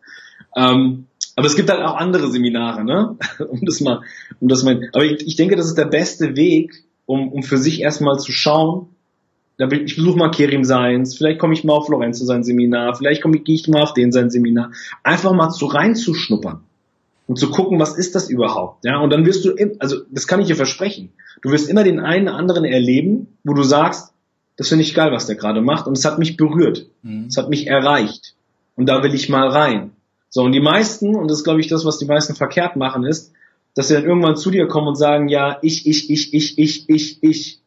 Ähm, aber es gibt halt auch andere Seminare, ne? um das mal, um das mal. Aber ich, ich denke, das ist der beste Weg, um, um für sich erstmal zu schauen. Da will, ich besuche mal Kerim Seins, vielleicht komme ich mal auf Lorenzo sein Seminar, vielleicht komme ich, gehe ich mal auf den sein Seminar. Einfach mal so reinzuschnuppern und zu gucken, was ist das überhaupt, ja? Und dann wirst du, also das kann ich dir versprechen. Du wirst immer den einen anderen erleben, wo du sagst, das finde ich geil, was der gerade macht und es hat mich berührt, mhm. es hat mich erreicht und da will ich mal rein. So, und die meisten, und das ist, glaube ich, das, was die meisten verkehrt machen, ist, dass sie dann irgendwann zu dir kommen und sagen, ja, ich, ich, ich, ich, ich, ich, ich.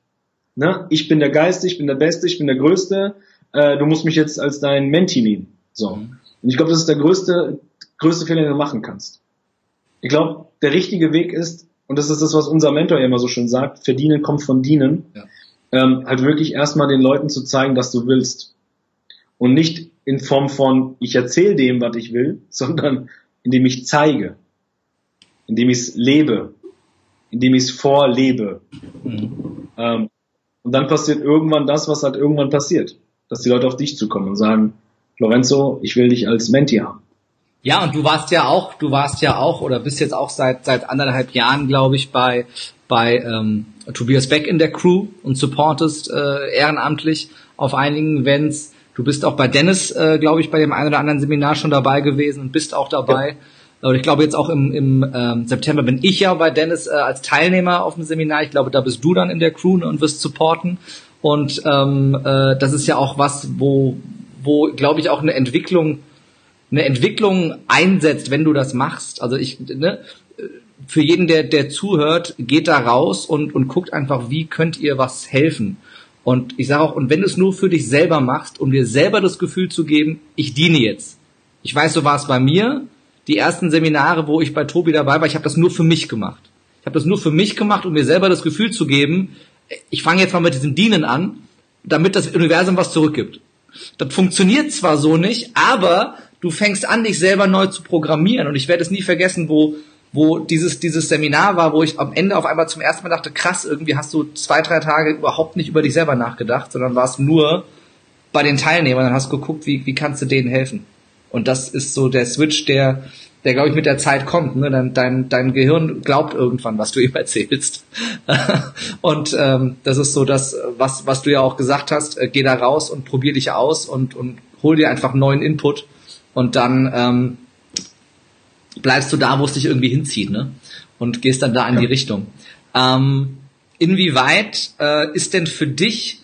Ne? Ich bin der Geiste, ich bin der Beste, ich bin der Größte, äh, du musst mich jetzt als dein Menti nehmen. So. Mhm. Und ich glaube, das ist der größte, größte Fehler, den du machen kannst. Ich glaube, der richtige Weg ist, und das ist das, was unser Mentor ja immer so schön sagt, verdienen kommt von dienen, ja. ähm, halt wirklich erstmal den Leuten zu zeigen, dass du willst. Und nicht in Form von, ich erzähle dem, was ich will, sondern indem ich zeige, indem ich es lebe, indem ich es vorlebe. Mhm. Ähm, und dann passiert irgendwann das, was halt irgendwann passiert, dass die Leute auf dich zukommen und sagen, Lorenzo, ich will dich als Menti haben. Ja, und du warst ja auch, du warst ja auch oder bist jetzt auch seit seit anderthalb Jahren, glaube ich, bei bei ähm, Tobias Beck in der Crew und supportest äh, ehrenamtlich auf einigen Events. Du bist auch bei Dennis, äh, glaube ich, bei dem einen oder anderen Seminar schon dabei gewesen und bist auch dabei. Ja. Und ich glaube, jetzt auch im, im ähm, September bin ich ja bei Dennis äh, als Teilnehmer auf dem Seminar. Ich glaube, da bist du dann in der Crew und wirst supporten. Und ähm, äh, das ist ja auch was, wo, wo glaube ich, auch eine Entwicklung, eine Entwicklung einsetzt, wenn du das machst. Also ich, ne, für jeden, der, der zuhört, geht da raus und, und guckt einfach, wie könnt ihr was helfen. Und ich sage auch, und wenn du es nur für dich selber machst, um dir selber das Gefühl zu geben, ich diene jetzt. Ich weiß, so war es bei mir. Die ersten Seminare, wo ich bei Tobi dabei war, ich habe das nur für mich gemacht. Ich habe das nur für mich gemacht, um mir selber das Gefühl zu geben, ich fange jetzt mal mit diesem Dienen an, damit das Universum was zurückgibt. Das funktioniert zwar so nicht, aber du fängst an, dich selber neu zu programmieren. Und ich werde es nie vergessen, wo wo dieses, dieses Seminar war, wo ich am Ende auf einmal zum ersten Mal dachte, krass, irgendwie hast du zwei, drei Tage überhaupt nicht über dich selber nachgedacht, sondern warst nur bei den Teilnehmern und hast geguckt, wie, wie kannst du denen helfen. Und das ist so der Switch, der, der glaube ich mit der Zeit kommt. Ne? Dein, dein, dein Gehirn glaubt irgendwann, was du ihm erzählst. und ähm, das ist so das, was, was du ja auch gesagt hast, äh, geh da raus und probier dich aus und, und hol dir einfach neuen Input. Und dann ähm, bleibst du da, wo es dich irgendwie hinzieht, ne? Und gehst dann da in ja. die Richtung. Ähm, inwieweit äh, ist denn für dich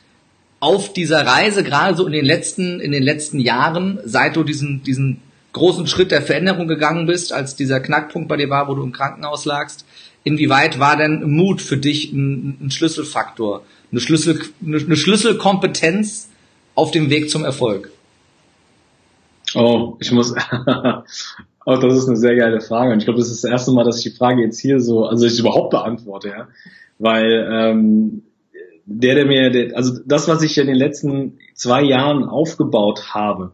auf dieser Reise, gerade so in den letzten, in den letzten Jahren, seit du diesen, diesen großen Schritt der Veränderung gegangen bist, als dieser Knackpunkt bei dir war, wo du im Krankenhaus lagst, inwieweit war denn Mut für dich ein, ein Schlüsselfaktor? eine Schlüssel, eine Schlüsselkompetenz auf dem Weg zum Erfolg? Oh, ich muss, oh, das ist eine sehr geile Frage. Und ich glaube, das ist das erste Mal, dass ich die Frage jetzt hier so, also ich überhaupt beantworte, ja. Weil ähm, der, der mir, der, also das, was ich in den letzten zwei Jahren aufgebaut habe,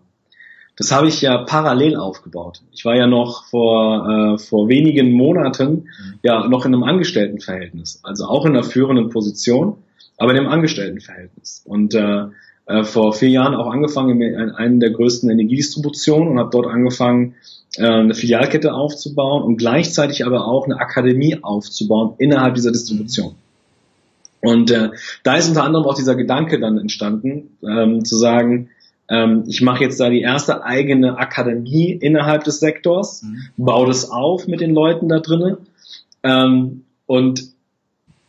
das habe ich ja parallel aufgebaut. Ich war ja noch vor, äh, vor wenigen Monaten mhm. ja noch in einem Angestelltenverhältnis, also auch in einer führenden Position, aber in einem Angestelltenverhältnis. Und äh, äh, vor vier Jahren auch angefangen in einer der größten Energiedistributionen und habe dort angefangen, äh, eine Filialkette aufzubauen und gleichzeitig aber auch eine Akademie aufzubauen innerhalb dieser Distribution. Und äh, da ist unter anderem auch dieser Gedanke dann entstanden, ähm, zu sagen, ähm, ich mache jetzt da die erste eigene Akademie innerhalb des Sektors, mhm. baue das auf mit den Leuten da drinnen ähm, und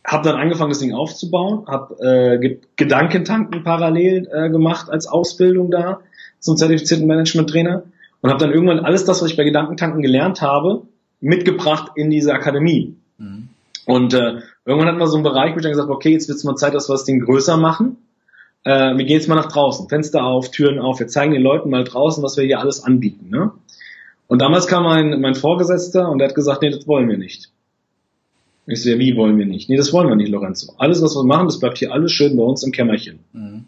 habe dann angefangen, das Ding aufzubauen, habe äh, Gedankentanken parallel äh, gemacht als Ausbildung da zum zertifizierten Management-Trainer und habe dann irgendwann alles das, was ich bei Gedankentanken gelernt habe, mitgebracht in diese Akademie. Mhm. Und äh, irgendwann hatten wir so einen Bereich, wo ich dann gesagt habe, okay, jetzt wird es mal Zeit, dass wir das Ding größer machen. Äh, wir gehen jetzt mal nach draußen, Fenster auf, Türen auf, wir zeigen den Leuten mal draußen, was wir hier alles anbieten. Ne? Und damals kam mein, mein Vorgesetzter und der hat gesagt, nee, das wollen wir nicht. Ich so, ja, wie wollen wir nicht? Nee, das wollen wir nicht, Lorenzo. Alles, was wir machen, das bleibt hier alles schön bei uns im Kämmerchen. Mhm.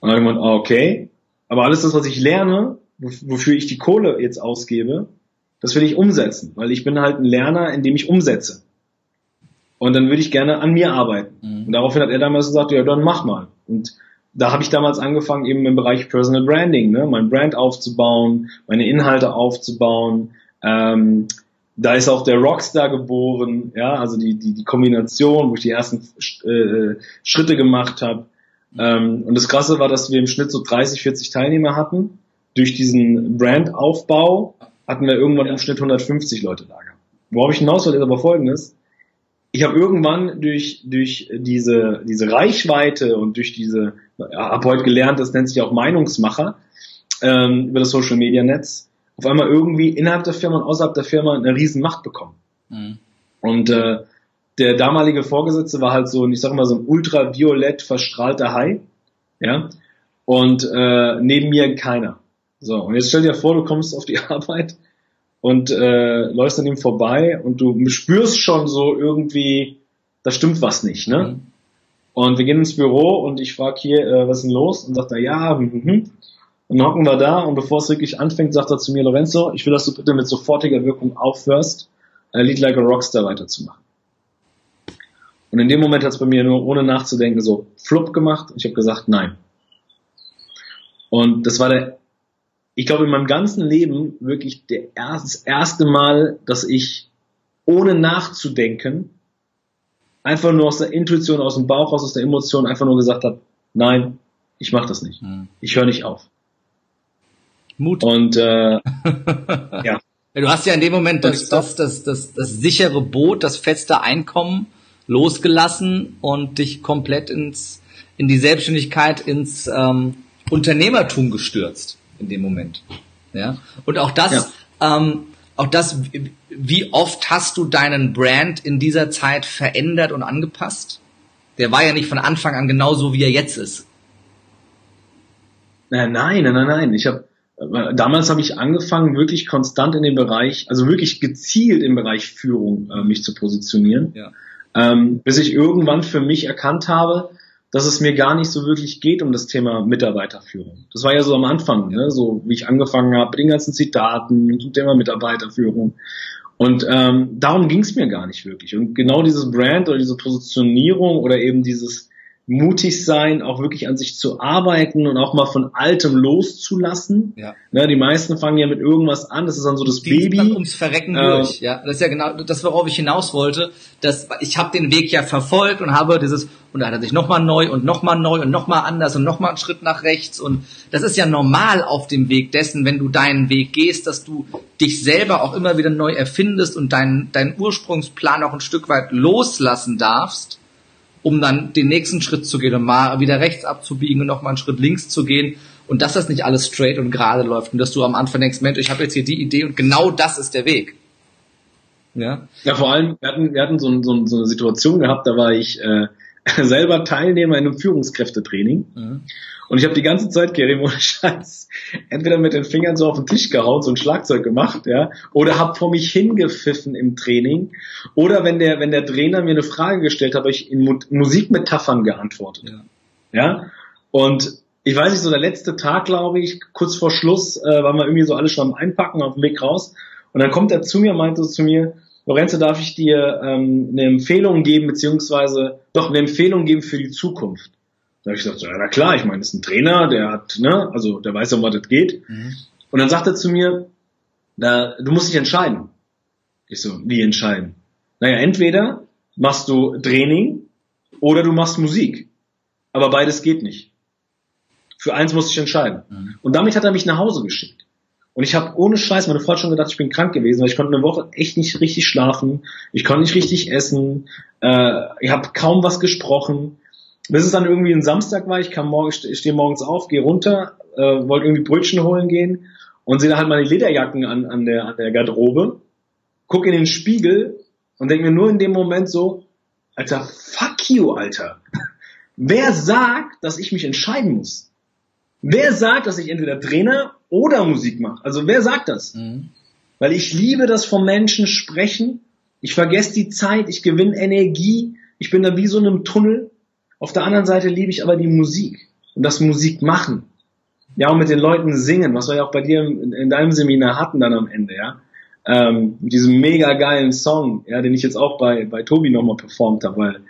Und dann habe ich gemeint, okay, aber alles das, was ich lerne, wofür ich die Kohle jetzt ausgebe, das will ich umsetzen, weil ich bin halt ein Lerner, in dem ich umsetze. Und dann würde ich gerne an mir arbeiten. Mhm. Und daraufhin hat er damals gesagt, ja, dann mach mal. Und da habe ich damals angefangen, eben im Bereich Personal Branding, ne, mein Brand aufzubauen, meine Inhalte aufzubauen, ähm, da ist auch der Rockstar geboren, ja, also die, die, die Kombination, wo ich die ersten äh, Schritte gemacht habe. Ähm, und das Krasse war, dass wir im Schnitt so 30, 40 Teilnehmer hatten. Durch diesen Brandaufbau hatten wir irgendwann im Schnitt 150 Leute da gehabt. Worauf ich hinaus will, ist aber folgendes. Ich habe irgendwann durch, durch diese, diese Reichweite und durch diese, ja, habe heute gelernt, das nennt sich auch Meinungsmacher ähm, über das Social Media Netz, auf einmal irgendwie innerhalb der Firma und außerhalb der Firma eine riesen Macht bekommen. Mhm. Und äh, der damalige Vorgesetzte war halt so, ich sag mal, so ein ultraviolett verstrahlter Hai, ja, und äh, neben mir keiner. So, und jetzt stell dir vor, du kommst auf die Arbeit und äh, läufst an ihm vorbei und du spürst schon so irgendwie, da stimmt was nicht, ne? Mhm. Und wir gehen ins Büro und ich frage hier, äh, was ist denn los? Und sagt er, ja, hm, hm, hm. Und dann hocken wir da und bevor es wirklich anfängt, sagt er zu mir, Lorenzo, ich will, dass du bitte mit sofortiger Wirkung aufhörst, ein Lied Like a Rockstar weiterzumachen. Und in dem Moment hat es bei mir nur ohne nachzudenken so flupp gemacht und ich habe gesagt, nein. Und das war der, ich glaube in meinem ganzen Leben wirklich der erst, das erste Mal, dass ich ohne nachzudenken einfach nur aus der Intuition, aus dem Bauch, aus der Emotion einfach nur gesagt habe, nein, ich mache das nicht. Hm. Ich höre nicht auf. Mut. Und äh, ja. Du hast ja in dem Moment das, das, das, das, das sichere Boot, das feste Einkommen losgelassen und dich komplett ins in die Selbstständigkeit, ins ähm, Unternehmertum gestürzt in dem Moment. Ja. Und auch das, ja. ähm, auch das, wie oft hast du deinen Brand in dieser Zeit verändert und angepasst? Der war ja nicht von Anfang an genauso, wie er jetzt ist. Nein, nein, nein, nein. Ich habe damals habe ich angefangen, wirklich konstant in dem Bereich, also wirklich gezielt im Bereich Führung äh, mich zu positionieren, ja. ähm, bis ich irgendwann für mich erkannt habe, dass es mir gar nicht so wirklich geht um das Thema Mitarbeiterführung. Das war ja so am Anfang, ne? so wie ich angefangen habe, mit den ganzen Zitaten zum Thema Mitarbeiterführung. Und ähm, darum ging es mir gar nicht wirklich. Und genau dieses Brand oder diese Positionierung oder eben dieses mutig sein, auch wirklich an sich zu arbeiten und auch mal von Altem loszulassen. Ja. Ne, die meisten fangen ja mit irgendwas an, das ist dann so das die Baby. Dann ums Verrecken äh, durch. Ja, das ist ja genau das, worauf ich hinaus wollte. Dass ich habe den Weg ja verfolgt und habe dieses und da hat er sich nochmal neu und nochmal neu und nochmal anders und nochmal einen Schritt nach rechts und das ist ja normal auf dem Weg dessen, wenn du deinen Weg gehst, dass du dich selber auch immer wieder neu erfindest und deinen deinen Ursprungsplan auch ein Stück weit loslassen darfst um dann den nächsten Schritt zu gehen und mal wieder rechts abzubiegen und nochmal einen Schritt links zu gehen und dass das nicht alles straight und gerade läuft und dass du am Anfang denkst, Mensch, ich habe jetzt hier die Idee und genau das ist der Weg. Ja, ja vor allem, wir hatten, wir hatten so, so, so eine Situation gehabt, da war ich äh, selber Teilnehmer in einem Führungskräftetraining. Mhm. Und ich habe die ganze Zeit, Kerim, ohne Scheiß, entweder mit den Fingern so auf den Tisch gehauen, so ein Schlagzeug gemacht, ja, oder habe vor mich hingepfiffen im Training. Oder wenn der, wenn der Trainer mir eine Frage gestellt hat, habe ich in Musikmetaphern geantwortet. Ja. ja. Und ich weiß nicht, so der letzte Tag, glaube ich, kurz vor Schluss, äh, waren wir irgendwie so alle schon am Einpacken auf dem Weg raus. Und dann kommt er zu mir, meinte zu mir, Lorenzo, darf ich dir ähm, eine Empfehlung geben, beziehungsweise doch eine Empfehlung geben für die Zukunft? Da habe ich gesagt, ja, na klar, ich meine, das ist ein Trainer, der hat, ne, also der weiß, um was das geht. Mhm. Und dann sagt er zu mir, da, du musst dich entscheiden. Ich so, wie entscheiden? Naja, entweder machst du Training oder du machst Musik. Aber beides geht nicht. Für eins musste ich entscheiden. Mhm. Und damit hat er mich nach Hause geschickt. Und ich habe ohne Scheiß, meine Frau hat schon gedacht, ich bin krank gewesen, weil ich konnte eine Woche echt nicht richtig schlafen, ich konnte nicht richtig essen, äh, ich habe kaum was gesprochen. Bis es dann irgendwie ein Samstag war, ich kam morgen, ich stehe morgens auf, gehe runter, äh, wollte irgendwie Brötchen holen gehen und sehe da halt meine Lederjacken an, an, der, an der Garderobe, gucke in den Spiegel und denke mir nur in dem Moment so, Alter, fuck you, Alter. Wer sagt, dass ich mich entscheiden muss? Wer sagt, dass ich entweder Trainer oder Musik mache? Also wer sagt das? Mhm. Weil ich liebe das vom Menschen sprechen. Ich vergesse die Zeit, ich gewinne Energie, ich bin da wie so in einem Tunnel. Auf der anderen Seite liebe ich aber die Musik und das Musik machen. Ja, und mit den Leuten singen, was wir ja auch bei dir in, in deinem Seminar hatten dann am Ende, ja. Ähm, mit diesem mega geilen Song, ja, den ich jetzt auch bei, bei Tobi nochmal performt habe, weil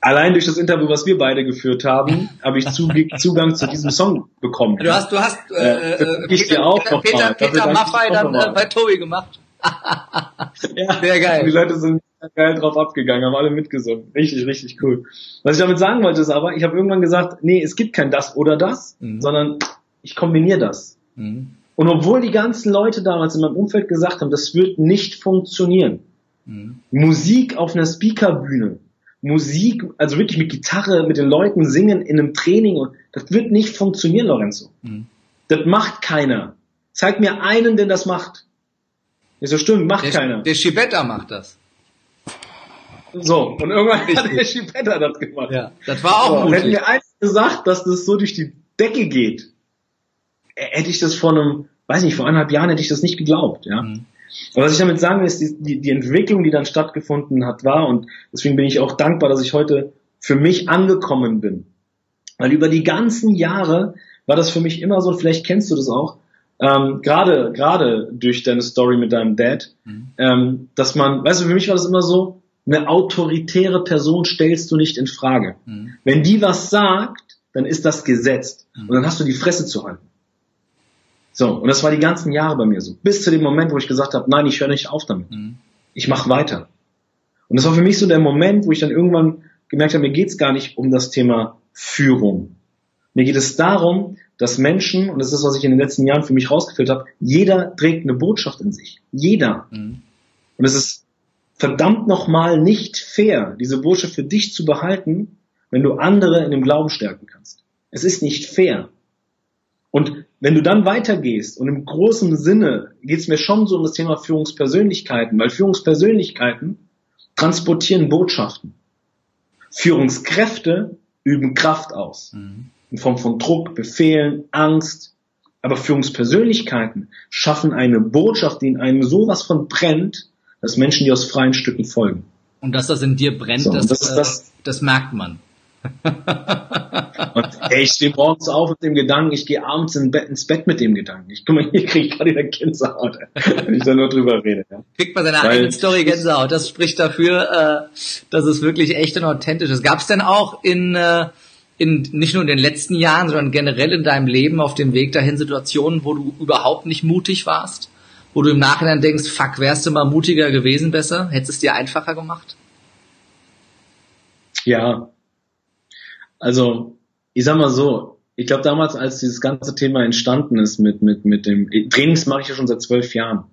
allein durch das Interview, was wir beide geführt haben, habe ich Zugang zu diesem Song bekommen. Du hast, du hast äh, äh, Peter, dir auch Peter, Peter, Peter Maffei dann äh, bei Tobi gemacht. ja, sehr geil. Die Leute sind geil drauf abgegangen, haben alle mitgesungen. Richtig, richtig cool. Was ich damit sagen wollte, ist aber, ich habe irgendwann gesagt, nee, es gibt kein das oder das, mhm. sondern ich kombiniere das. Mhm. Und obwohl die ganzen Leute damals in meinem Umfeld gesagt haben, das wird nicht funktionieren. Mhm. Musik auf einer Speakerbühne, Musik, also wirklich mit Gitarre, mit den Leuten singen in einem Training und das wird nicht funktionieren, Lorenzo. Mhm. Das macht keiner. Zeig mir einen, der das macht. Ist so stimmt, macht der, keiner. Der Schibetta macht das. So, und irgendwann hat der Schibetta das gemacht. Ja, das war auch so, Hätten mir eins gesagt, dass das so durch die Decke geht, hätte ich das vor einem, weiß nicht, vor eineinhalb Jahren hätte ich das nicht geglaubt, ja. Mhm. Aber was ich damit sagen will, ist, die, die, die Entwicklung, die dann stattgefunden hat, war, und deswegen bin ich auch dankbar, dass ich heute für mich angekommen bin. Weil über die ganzen Jahre war das für mich immer so, vielleicht kennst du das auch, ähm, gerade gerade durch deine Story mit deinem Dad, mhm. ähm, dass man, weißt du, für mich war das immer so, eine autoritäre Person stellst du nicht in Frage. Mhm. Wenn die was sagt, dann ist das gesetzt mhm. und dann hast du die Fresse zu halten. So, und das war die ganzen Jahre bei mir so. Bis zu dem Moment, wo ich gesagt habe, nein, ich höre nicht auf damit. Mhm. Ich mache weiter. Und das war für mich so der Moment, wo ich dann irgendwann gemerkt habe, mir geht es gar nicht um das Thema Führung. Mir geht es darum, dass Menschen, und das ist, was ich in den letzten Jahren für mich rausgeführt habe, jeder trägt eine Botschaft in sich. Jeder. Mhm. Und es ist verdammt nochmal nicht fair, diese Botschaft für dich zu behalten, wenn du andere in dem Glauben stärken kannst. Es ist nicht fair. Und wenn du dann weitergehst und im großen Sinne geht es mir schon so um das Thema Führungspersönlichkeiten, weil Führungspersönlichkeiten transportieren Botschaften. Führungskräfte üben Kraft aus. Mhm. In Form von Druck, Befehlen, Angst. Aber Führungspersönlichkeiten schaffen eine Botschaft, die in einem sowas von brennt, dass Menschen, die aus freien Stücken folgen. Und dass das in dir brennt, so, das, das, das, äh, das merkt man. Und ey, ich stehe morgens auf mit dem Gedanken, ich gehe abends in Bett, ins Bett mit dem Gedanken. Ich mal, hier kriege ich gerade wieder Gänsehaut, wenn ich da nur drüber rede. Ja. Kriegt man seine eigene Story Gänsehaut. Das spricht dafür, äh, dass es wirklich echt und authentisch ist. Gab es denn auch in, äh, in nicht nur in den letzten Jahren, sondern generell in deinem Leben auf dem Weg dahin Situationen, wo du überhaupt nicht mutig warst? Wo du im Nachhinein denkst, fuck, wärst du mal mutiger gewesen besser? Hättest es dir einfacher gemacht? Ja, also, ich sag mal so, ich glaube damals, als dieses ganze Thema entstanden ist mit, mit, mit dem Trainings mache ich ja schon seit zwölf Jahren.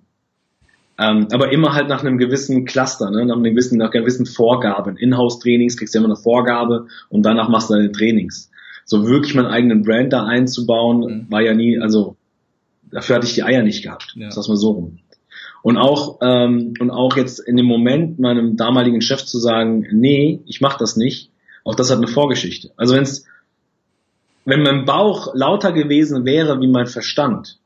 Ähm, aber immer halt nach einem gewissen Cluster, ne? nach, einem gewissen, nach einer gewissen Vorgaben. Inhouse-Trainings kriegst du immer eine Vorgabe und danach machst du deine Trainings. So wirklich meinen eigenen Brand da einzubauen, mhm. war ja nie, also dafür hatte ich die Eier nicht gehabt. Ja. Das mal so rum. Und auch ähm, und auch jetzt in dem Moment meinem damaligen Chef zu sagen, nee, ich mach das nicht, Auch das hat eine Vorgeschichte. Also wenn's, wenn mein Bauch lauter gewesen wäre wie mein Verstand,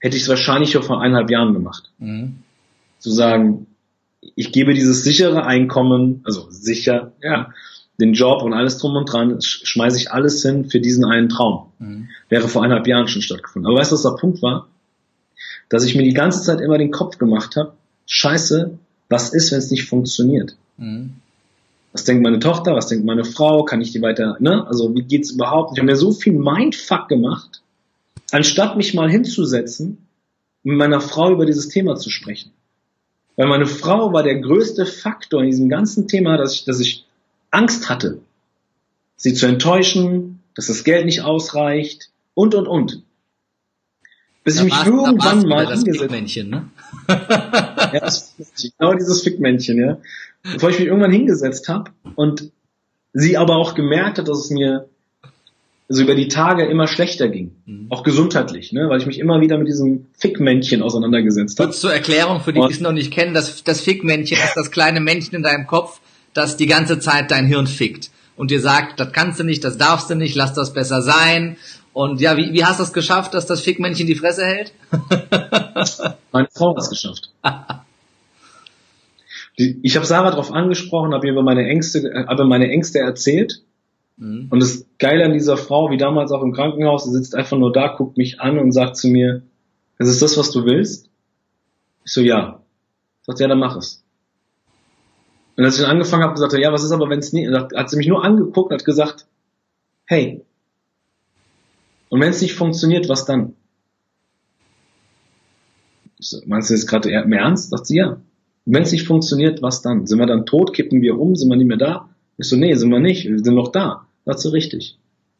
hätte ich es wahrscheinlich schon vor eineinhalb Jahren gemacht. Mhm. Zu sagen, ich gebe dieses sichere Einkommen, also sicher, ja, den Job und alles drum und dran, schmeiße ich alles hin für diesen einen Traum. Mhm. Wäre vor eineinhalb Jahren schon stattgefunden. Aber weißt du, was der Punkt war? Dass ich mir die ganze Zeit immer den Kopf gemacht habe, scheiße, was ist, wenn es nicht funktioniert? Mhm. Was denkt meine Tochter, was denkt meine Frau, kann ich die weiter, ne? Also wie geht's überhaupt? Ich habe mir so viel Mindfuck gemacht, anstatt mich mal hinzusetzen, mit meiner Frau über dieses Thema zu sprechen. Weil meine Frau war der größte Faktor in diesem ganzen Thema, dass ich, dass ich Angst hatte, sie zu enttäuschen, dass das Geld nicht ausreicht und, und, und. Bis da ich mich irgendwann mal das Fickmännchen, ne? ja, das genau dieses Fickmännchen, ja. Bevor ich mich irgendwann hingesetzt habe und sie aber auch gemerkt hat, dass es mir also über die Tage immer schlechter ging, mhm. auch gesundheitlich, ne, weil ich mich immer wieder mit diesem Fickmännchen auseinandergesetzt habe. Kurz zur Erklärung für die, die es noch nicht kennen, das, das Fickmännchen ist das kleine Männchen in deinem Kopf, das die ganze Zeit dein Hirn fickt und dir sagt, das kannst du nicht, das darfst du nicht, lass das besser sein. Und ja, wie, wie hast du es geschafft, dass das Fickmännchen die Fresse hält? Meine Frau hat es geschafft. ich habe Sarah darauf angesprochen, habe ihr über meine Ängste, habe meine Ängste erzählt. Mhm. Und das Geile an dieser Frau, wie damals auch im Krankenhaus, sie sitzt einfach nur da, guckt mich an und sagt zu mir, ist es das, was du willst? Ich so, ja. Sagt, ja, dann mach es. Und als ich dann angefangen habe, gesagt, ja, was ist aber, wenn es nicht, hat sie mich nur angeguckt und hat gesagt, hey, und wenn es nicht funktioniert, was dann? So, meinst du jetzt gerade im Ernst? Sagt sie, ja. Wenn es nicht funktioniert, was dann? Sind wir dann tot, kippen wir um, sind wir nicht mehr da? Ich so, nee, sind wir nicht, wir sind noch da. Sagt sie richtig.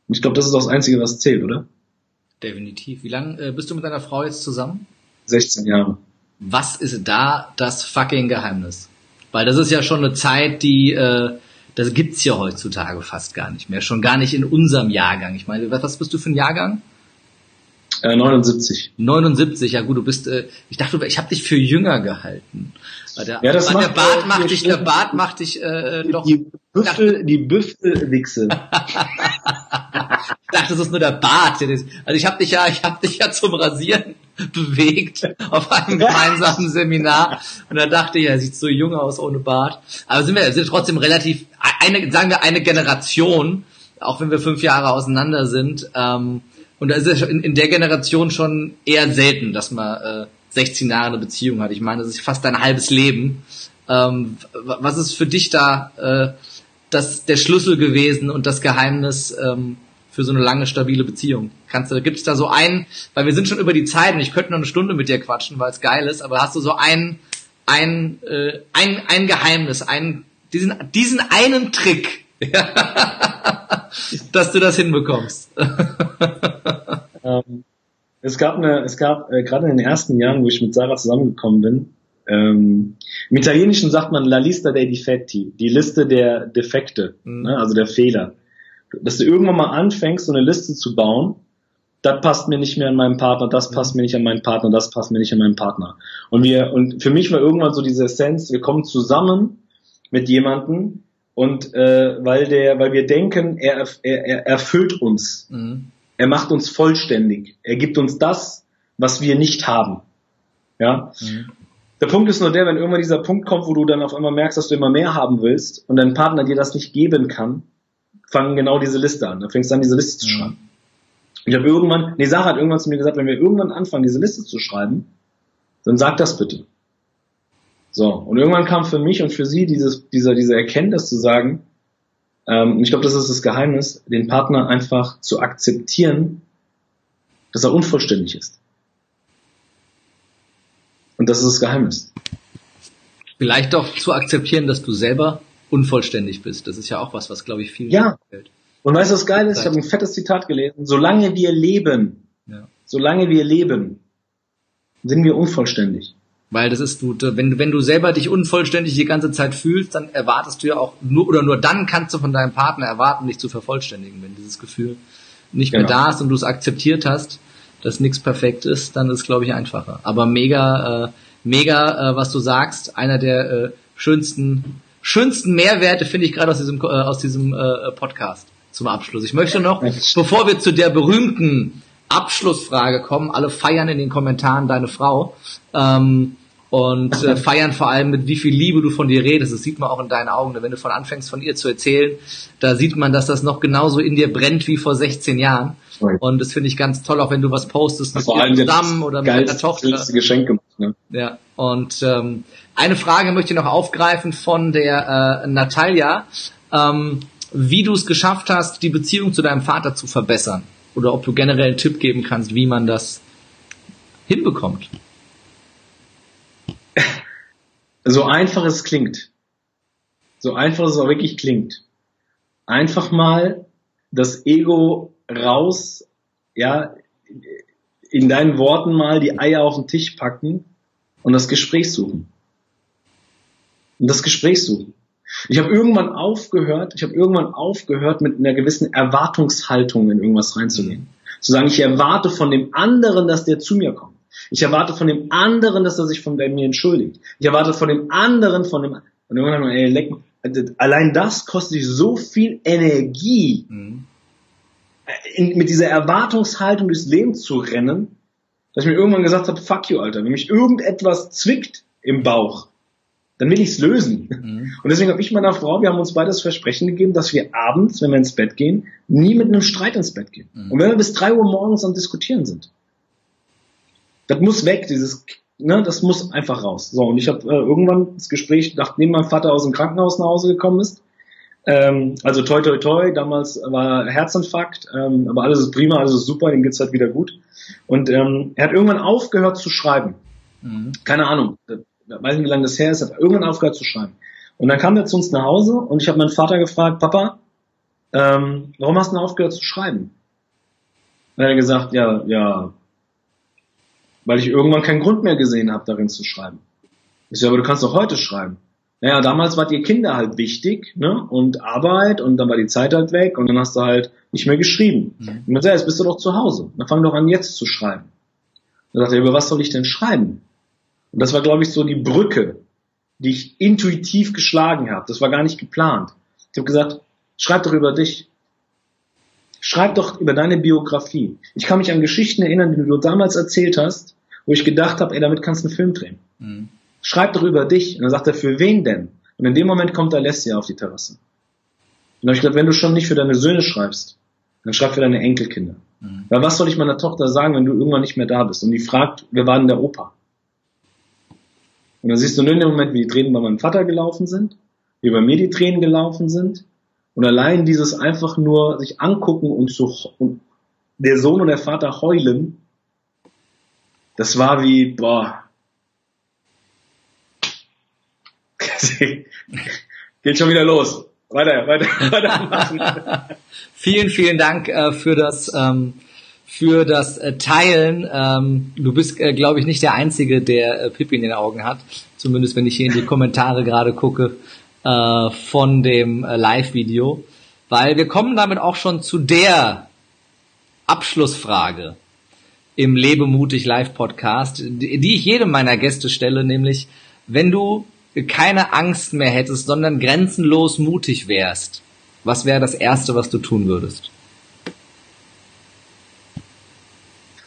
Und ich glaube, das ist das Einzige, was zählt, oder? Definitiv. Wie lange äh, bist du mit deiner Frau jetzt zusammen? 16 Jahre. Was ist da das fucking Geheimnis? Weil das ist ja schon eine Zeit, die, äh, das gibt's ja heutzutage fast gar nicht mehr. Schon gar nicht in unserem Jahrgang. Ich meine, was bist du für ein Jahrgang? Äh, 79. 79, ja gut, du bist, äh, ich dachte, ich habe dich für jünger gehalten. Der, ja, das macht, der Bart macht dich, der Bart macht dich äh, doch. Die Büffel, die Büffelwichse. ich dachte, das ist nur der Bart. Also ich habe dich ja, ich habe dich ja zum Rasieren bewegt auf einem gemeinsamen Seminar und da dachte ich, er sieht so jung aus ohne Bart. Aber sind wir sind trotzdem relativ eine, sagen wir eine Generation, auch wenn wir fünf Jahre auseinander sind. Ähm, und da ist es in, in der Generation schon eher selten, dass man äh, 16 Jahre eine Beziehung hat. Ich meine, das ist fast ein halbes Leben. Ähm, was ist für dich da äh, das der Schlüssel gewesen und das Geheimnis ähm, für so eine lange stabile Beziehung? Kannst du, gibt es da so einen, weil wir sind schon über die Zeit und ich könnte noch eine Stunde mit dir quatschen, weil es geil ist, aber hast du so ein ein äh, ein, ein Geheimnis, einen diesen diesen einen Trick, dass du das hinbekommst? ähm, es gab eine, es gab äh, gerade in den ersten Jahren, wo ich mit Sarah zusammengekommen bin, ähm, im Italienischen sagt man La lista dei difetti, die Liste der Defekte, mhm. ne, also der Fehler. Dass du irgendwann mal anfängst, so eine Liste zu bauen, das passt mir nicht mehr an meinen Partner, das passt mir nicht an meinen Partner, das passt mir nicht an meinen Partner. Und wir, und für mich war irgendwann so diese Essenz, wir kommen zusammen mit jemandem und äh, weil der, weil wir denken, er, er, er erfüllt uns. Mhm. Er macht uns vollständig. Er gibt uns das, was wir nicht haben. Ja. Mhm. Der Punkt ist nur der, wenn irgendwann dieser Punkt kommt, wo du dann auf einmal merkst, dass du immer mehr haben willst und dein Partner dir das nicht geben kann, fangen genau diese Liste an. Da fängst du an, diese Liste zu mhm. schreiben. Ich habe irgendwann, nee, Sarah hat irgendwann zu mir gesagt, wenn wir irgendwann anfangen, diese Liste zu schreiben, dann sag das bitte. So, und irgendwann kam für mich und für sie dieses, dieser, diese Erkenntnis zu sagen, ähm, ich glaube, das ist das Geheimnis, den Partner einfach zu akzeptieren, dass er unvollständig ist. Und das ist das Geheimnis. Vielleicht auch zu akzeptieren, dass du selber unvollständig bist. Das ist ja auch was, was glaube ich viel ja. Fällt. Und weißt du, was geil ist? Ich habe ein fettes Zitat gelesen. Solange wir leben, ja. solange wir leben, sind wir unvollständig. Weil das ist, du, wenn, wenn du selber dich unvollständig die ganze Zeit fühlst, dann erwartest du ja auch nur, oder nur dann kannst du von deinem Partner erwarten, dich zu vervollständigen. Wenn dieses Gefühl nicht genau. mehr da ist und du es akzeptiert hast, dass nichts perfekt ist, dann ist es, glaube ich, einfacher. Aber mega, äh, mega, äh, was du sagst, einer der äh, schönsten schönsten Mehrwerte finde ich gerade aus diesem, äh, aus diesem äh, Podcast zum Abschluss. Ich möchte noch, bevor wir zu der berühmten Abschlussfrage kommen, alle feiern in den Kommentaren deine Frau. Ähm, und äh, feiern vor allem mit wie viel Liebe du von dir redest. Das sieht man auch in deinen Augen. Wenn du von anfängst von ihr zu erzählen, da sieht man, dass das noch genauso in dir brennt wie vor 16 Jahren. Und das finde ich ganz toll, auch wenn du was postest mit dir zusammen oder mit deiner Tochter. Geschenk gemacht, ne? Ja. Und ähm, eine Frage möchte ich noch aufgreifen von der äh, Natalia, ähm, wie du es geschafft hast, die Beziehung zu deinem Vater zu verbessern. Oder ob du generell einen Tipp geben kannst, wie man das hinbekommt. So einfach es klingt. So einfach es auch wirklich klingt. Einfach mal das Ego raus, ja, in deinen Worten mal die Eier auf den Tisch packen und das Gespräch suchen. Und das Gespräch suchen. Ich habe irgendwann aufgehört, ich habe irgendwann aufgehört, mit einer gewissen Erwartungshaltung in irgendwas reinzugehen. Zu sagen, ich erwarte von dem anderen, dass der zu mir kommt. Ich erwarte von dem anderen, dass er sich von mir entschuldigt. Ich erwarte von dem anderen, von dem, und irgendwann, ey, leck, allein das kostet dich so viel Energie, mhm. in, mit dieser Erwartungshaltung durchs Leben zu rennen, dass ich mir irgendwann gesagt habe, fuck you, Alter, wenn mich irgendetwas zwickt im Bauch, dann will ich's lösen. Mhm. Und deswegen habe ich meiner Frau, wir haben uns beide das Versprechen gegeben, dass wir abends, wenn wir ins Bett gehen, nie mit einem Streit ins Bett gehen. Mhm. Und wenn wir bis drei Uhr morgens am Diskutieren sind. Das muss weg, dieses, ne, das muss einfach raus. So, und ich habe äh, irgendwann das Gespräch, nachdem mein Vater aus dem Krankenhaus nach Hause gekommen ist, ähm, also toi toi toi, damals war Herzinfarkt, ähm, aber alles ist prima, alles ist super, dem geht's halt wieder gut. Und ähm, er hat irgendwann aufgehört zu schreiben. Mhm. Keine Ahnung, weiß nicht, wie lange das her ist, hat irgendwann aufgehört zu schreiben. Und dann kam er zu uns nach Hause und ich habe meinen Vater gefragt, Papa, ähm, warum hast du denn aufgehört zu schreiben? Und er hat gesagt, ja, ja, weil ich irgendwann keinen Grund mehr gesehen habe, darin zu schreiben. Ich so, aber du kannst doch heute schreiben. Naja, damals war dir Kinder halt wichtig, ne? Und Arbeit und dann war die Zeit halt weg und dann hast du halt nicht mehr geschrieben. Mhm. Und dann sagt jetzt bist du doch zu Hause. Dann fang doch an, jetzt zu schreiben. Dann sagt er, über was soll ich denn schreiben? Und das war, glaube ich, so die Brücke, die ich intuitiv geschlagen habe. Das war gar nicht geplant. Ich habe gesagt, schreib doch über dich. Schreib doch über deine Biografie. Ich kann mich an Geschichten erinnern, die du damals erzählt hast, wo ich gedacht habe, ey, damit kannst du einen Film drehen. Mhm. Schreib doch über dich. Und dann sagt er, für wen denn? Und in dem Moment kommt Alessia auf die Terrasse. Und dann habe ich gedacht, wenn du schon nicht für deine Söhne schreibst, dann schreib für deine Enkelkinder. Mhm. Weil was soll ich meiner Tochter sagen, wenn du irgendwann nicht mehr da bist? Und die fragt, wer war denn der Opa? Und dann siehst du nur in dem Moment, wie die Tränen bei meinem Vater gelaufen sind, wie bei mir die Tränen gelaufen sind. Und allein dieses einfach nur sich angucken und, zu, und der Sohn und der Vater heulen, das war wie, boah. Geht schon wieder los. Weiter, weiter, weiter. vielen, vielen Dank äh, für das ähm, für das äh, Teilen. Ähm, du bist, äh, glaube ich, nicht der Einzige, der äh, Pippi in den Augen hat. Zumindest wenn ich hier in die Kommentare gerade gucke von dem Live-Video. Weil wir kommen damit auch schon zu der Abschlussfrage im Lebemutig Live Podcast, die ich jedem meiner Gäste stelle, nämlich wenn du keine Angst mehr hättest, sondern grenzenlos mutig wärst, was wäre das Erste, was du tun würdest?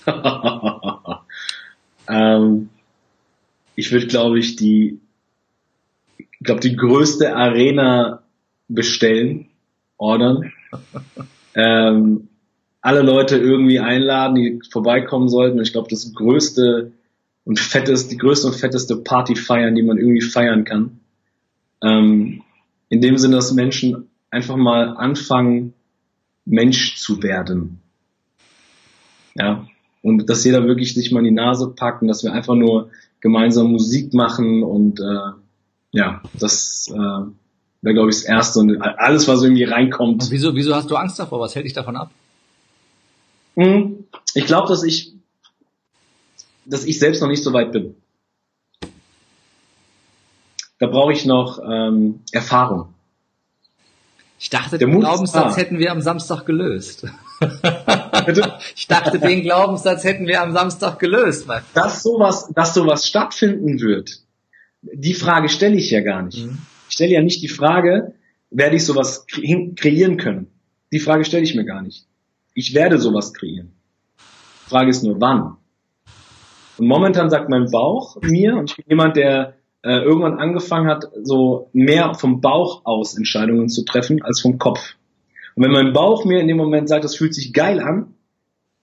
ähm, ich würde, glaube ich, die, ich glaube, die größte Arena bestellen, ordern. ähm, alle Leute irgendwie einladen, die vorbeikommen sollten. Und ich glaube, das größte und fetteste, die größte und fetteste Party feiern, die man irgendwie feiern kann. Ähm, in dem Sinne, dass Menschen einfach mal anfangen, Mensch zu werden. Ja. Und dass jeder wirklich sich mal in die Nase packt und dass wir einfach nur gemeinsam Musik machen und äh, ja, das äh, wäre, glaube ich, das Erste und alles, was irgendwie reinkommt. Und wieso, wieso hast du Angst davor? Was hält dich davon ab? Hm, ich glaube, dass ich, dass ich selbst noch nicht so weit bin. Da brauche ich noch ähm, Erfahrung. Ich dachte, Der den Glaubenssatz hätten wir am Samstag gelöst. ich dachte, den Glaubenssatz hätten wir am Samstag gelöst. Dass sowas, dass sowas stattfinden wird, die Frage stelle ich ja gar nicht. Mhm. ich stelle ja nicht die Frage, werde ich sowas kreieren können? Die Frage stelle ich mir gar nicht. Ich werde sowas kreieren. Die Frage ist nur, wann? Und momentan sagt mein Bauch mir, und ich bin jemand, der äh, irgendwann angefangen hat, so mehr vom Bauch aus Entscheidungen zu treffen als vom Kopf. Und wenn mein Bauch mir in dem Moment sagt, das fühlt sich geil an,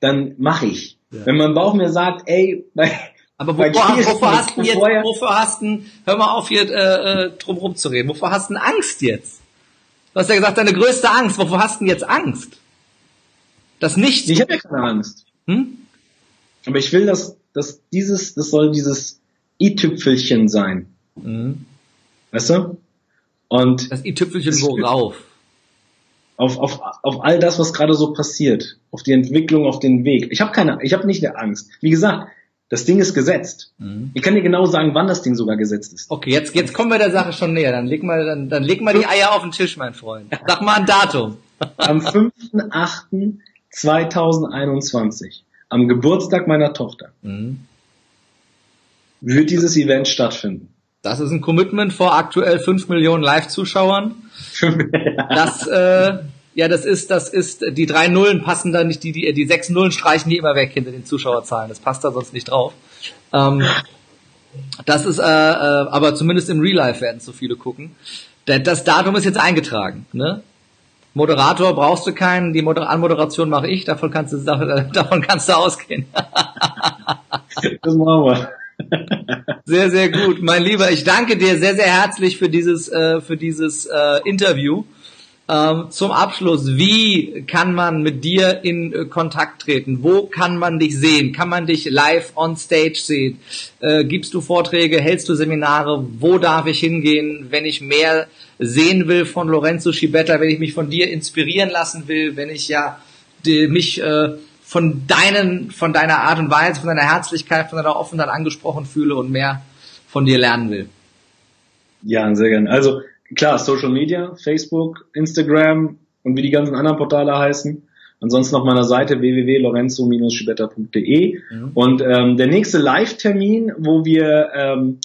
dann mache ich. Ja. Wenn mein Bauch mir sagt, ey, aber wovor, wovor hast du jetzt, wovor hast du, hör mal auf hier äh, äh, drum reden, wovor hast du Angst jetzt? Du hast ja gesagt, deine größte Angst, wovor hast du jetzt Angst? Das nicht. Ich habe ja keine Angst. Hm? Aber ich will, dass, dass dieses, das soll dieses i-Tüpfelchen sein. Mhm. Weißt du? Und das i-Tüpfelchen worauf? Auf, auf, auf all das, was gerade so passiert, auf die Entwicklung, auf den Weg. Ich habe keine, ich habe nicht eine Angst. Wie gesagt, das Ding ist gesetzt. Mhm. Ich kann dir genau sagen, wann das Ding sogar gesetzt ist. Okay, jetzt, jetzt kommen wir der Sache schon näher. Dann leg mal, dann, dann leg mal die Eier auf den Tisch, mein Freund. Sag mal ein Datum. Am 5.8.2021, am Geburtstag meiner Tochter, mhm. wird dieses Event stattfinden. Das ist ein Commitment vor aktuell 5 Millionen Live-Zuschauern. das, äh, ja, das ist, das ist, die drei Nullen passen da nicht, die, die, die sechs Nullen streichen die immer weg hinter den Zuschauerzahlen. Das passt da sonst nicht drauf. Ähm, das ist, äh, äh, aber zumindest im Real Life werden so viele gucken. Das Datum ist jetzt eingetragen, ne? Moderator brauchst du keinen, die Moder Anmoderation mache ich, davon kannst du, davon kannst du ausgehen. das machen wir. Sehr, sehr gut, mein Lieber. Ich danke dir sehr, sehr herzlich für dieses, äh, für dieses äh, Interview. Ähm, zum Abschluss, wie kann man mit dir in äh, Kontakt treten? Wo kann man dich sehen? Kann man dich live on stage sehen? Äh, gibst du Vorträge? Hältst du Seminare? Wo darf ich hingehen, wenn ich mehr sehen will von Lorenzo Schibetta, wenn ich mich von dir inspirieren lassen will, wenn ich ja die, mich äh, von deinen, von deiner Art und Weise, von deiner Herzlichkeit, von deiner Offenheit angesprochen fühle und mehr von dir lernen will? Ja, sehr gerne. Also klar, Social Media, Facebook, Instagram und wie die ganzen anderen Portale heißen. Ansonsten auf meiner Seite www.lorenzo-schibetta.de. Mhm. Und ähm, der nächste Live-Termin, wo wir ähm,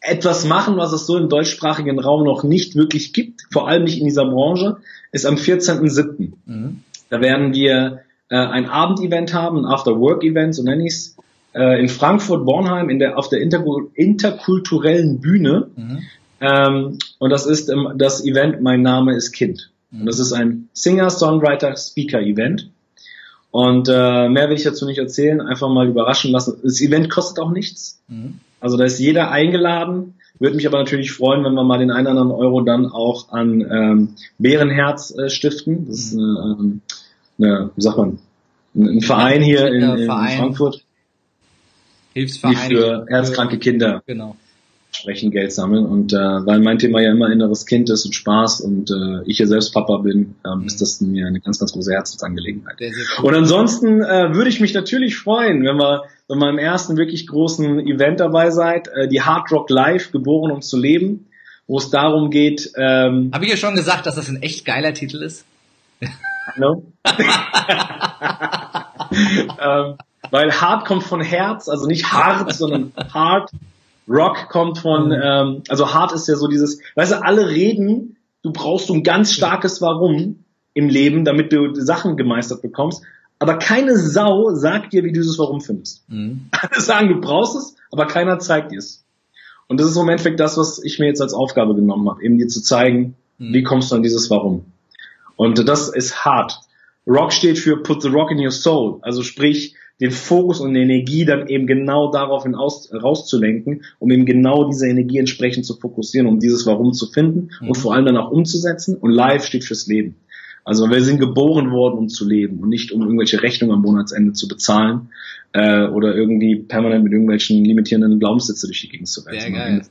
etwas machen, was es so im deutschsprachigen Raum noch nicht wirklich gibt, vor allem nicht in dieser Branche, ist am 14.07. Mhm. Da werden wir äh, ein Abendevent haben, ein After-Work-Event, so nenne ich es, äh, in Frankfurt-Bornheim in der, auf der inter interkulturellen Bühne. Mhm. Ähm, und das ist ähm, das Event Mein Name ist Kind. Und das ist ein Singer-Songwriter-Speaker-Event. Und äh, mehr will ich dazu nicht erzählen, einfach mal überraschen lassen. Das Event kostet auch nichts. Mhm. Also da ist jeder eingeladen. Würde mich aber natürlich freuen, wenn wir mal den einen oder anderen Euro dann auch an ähm, Bärenherz äh, stiften. Das ist eine, ähm, eine, wie sagt man, ein Verein hier in, in Verein. Frankfurt. Hilfsverein. Die für herzkranke Kinder. Genau entsprechend Geld sammeln. Und äh, weil mein Thema ja immer inneres Kind ist und Spaß und äh, ich ja selbst Papa bin, ähm, mhm. ist das mir eine ganz, ganz große Herzensangelegenheit. Cool. Und ansonsten äh, würde ich mich natürlich freuen, wenn wir, wenn wir im ersten wirklich großen Event dabei seid, äh, die Hard Rock Live, geboren um zu leben, wo es darum geht. Ähm, Habe ich ja schon gesagt, dass das ein echt geiler Titel ist? Hallo? ähm, weil hart kommt von Herz, also nicht hart, sondern hart Rock kommt von, mhm. ähm, also hart ist ja so dieses, weißt du, alle reden, du brauchst so ein ganz starkes Warum im Leben, damit du Sachen gemeistert bekommst. Aber keine Sau sagt dir, wie du dieses Warum findest. Mhm. Alle sagen, du brauchst es, aber keiner zeigt dir es. Und das ist im Endeffekt das, was ich mir jetzt als Aufgabe genommen habe, eben dir zu zeigen, mhm. wie kommst du an dieses Warum. Und das ist hart. Rock steht für Put the Rock in your Soul. Also sprich, den Fokus und die Energie dann eben genau darauf hinaus rauszulenken, um eben genau diese Energie entsprechend zu fokussieren, um dieses Warum zu finden mhm. und vor allem dann auch umzusetzen. Und Live steht fürs Leben. Also wir sind geboren worden, um zu leben und nicht um irgendwelche Rechnungen am Monatsende zu bezahlen äh, oder irgendwie permanent mit irgendwelchen limitierenden Glaubenssätze durch die Gegend zu reisen.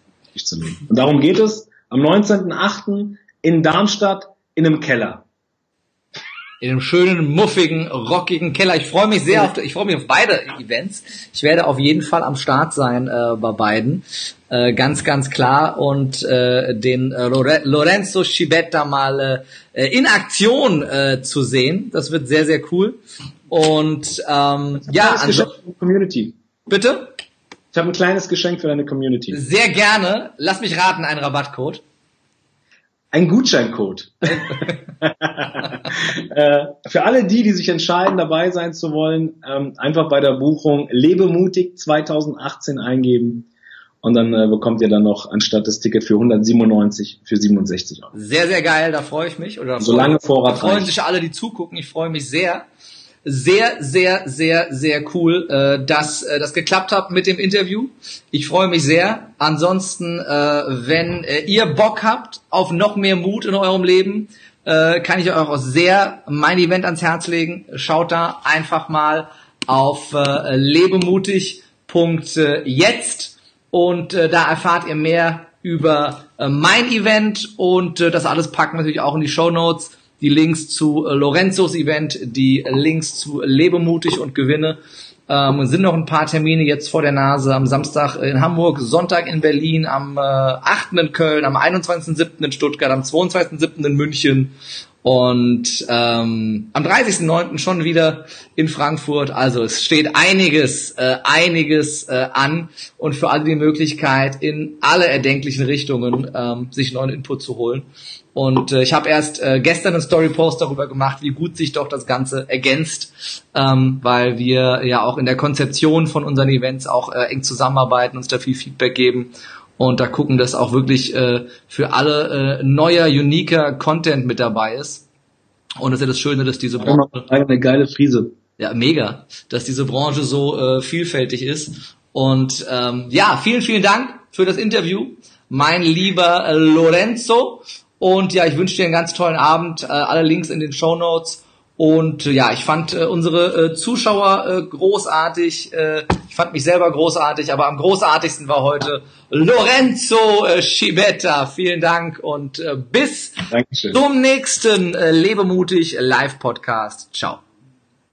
Und darum geht es am 19.8. in Darmstadt in einem Keller in einem schönen, muffigen, rockigen Keller. Ich freue mich sehr auf, ich freue mich auf beide Events. Ich werde auf jeden Fall am Start sein äh, bei beiden. Äh, ganz, ganz klar. Und äh, den äh, Lorenzo Schibetta mal äh, in Aktion äh, zu sehen. Das wird sehr, sehr cool. Und ähm, ja, also, Community. Bitte? Ich habe ein kleines Geschenk für deine Community. Sehr gerne. Lass mich raten, ein Rabattcode. Ein Gutscheincode. äh, für alle die, die sich entscheiden, dabei sein zu wollen, ähm, einfach bei der Buchung Lebemutig 2018 eingeben und dann äh, bekommt ihr dann noch anstatt das Ticket für 197 für 67 Euro. Sehr, sehr geil, da freue ich mich. Oder Solange Vorrat freuen reicht. sich alle, die zugucken. Ich freue mich sehr. Sehr, sehr, sehr, sehr cool, äh, dass äh, das geklappt hat mit dem Interview. Ich freue mich sehr. Ansonsten, äh, wenn äh, ihr Bock habt auf noch mehr Mut in eurem Leben, äh, kann ich euch auch sehr mein Event ans Herz legen. Schaut da einfach mal auf äh, lebemutig.jetzt und äh, da erfahrt ihr mehr über äh, mein Event und äh, das alles packen wir natürlich auch in die Show Notes. Die Links zu äh, Lorenzos Event, die Links zu Lebemutig und Gewinne. Ähm, sind noch ein paar Termine jetzt vor der Nase. Am Samstag in Hamburg, Sonntag in Berlin, am äh, 8. in Köln, am 21.07. in Stuttgart, am 22.07. in München und ähm, am 30.09. schon wieder in Frankfurt. Also es steht einiges, äh, einiges äh, an und für alle die Möglichkeit, in alle erdenklichen Richtungen ähm, sich neuen Input zu holen. Und äh, ich habe erst äh, gestern einen Story-Post darüber gemacht, wie gut sich doch das Ganze ergänzt, ähm, weil wir ja auch in der Konzeption von unseren Events auch äh, eng zusammenarbeiten, uns da viel Feedback geben und da gucken, dass auch wirklich äh, für alle äh, neuer, uniker Content mit dabei ist. Und das ist ja das Schöne, dass diese Branche, eine geile Frise. ja mega, dass diese Branche so äh, vielfältig ist. Und ähm, ja, vielen, vielen Dank für das Interview, mein lieber äh, Lorenzo. Und ja, ich wünsche dir einen ganz tollen Abend. Äh, alle Links in den Show Notes. Und äh, ja, ich fand äh, unsere äh, Zuschauer äh, großartig. Äh, ich fand mich selber großartig, aber am großartigsten war heute Lorenzo äh, Schibetta. Vielen Dank und äh, bis Dankeschön. zum nächsten äh, Lebemutig Live Podcast. Ciao.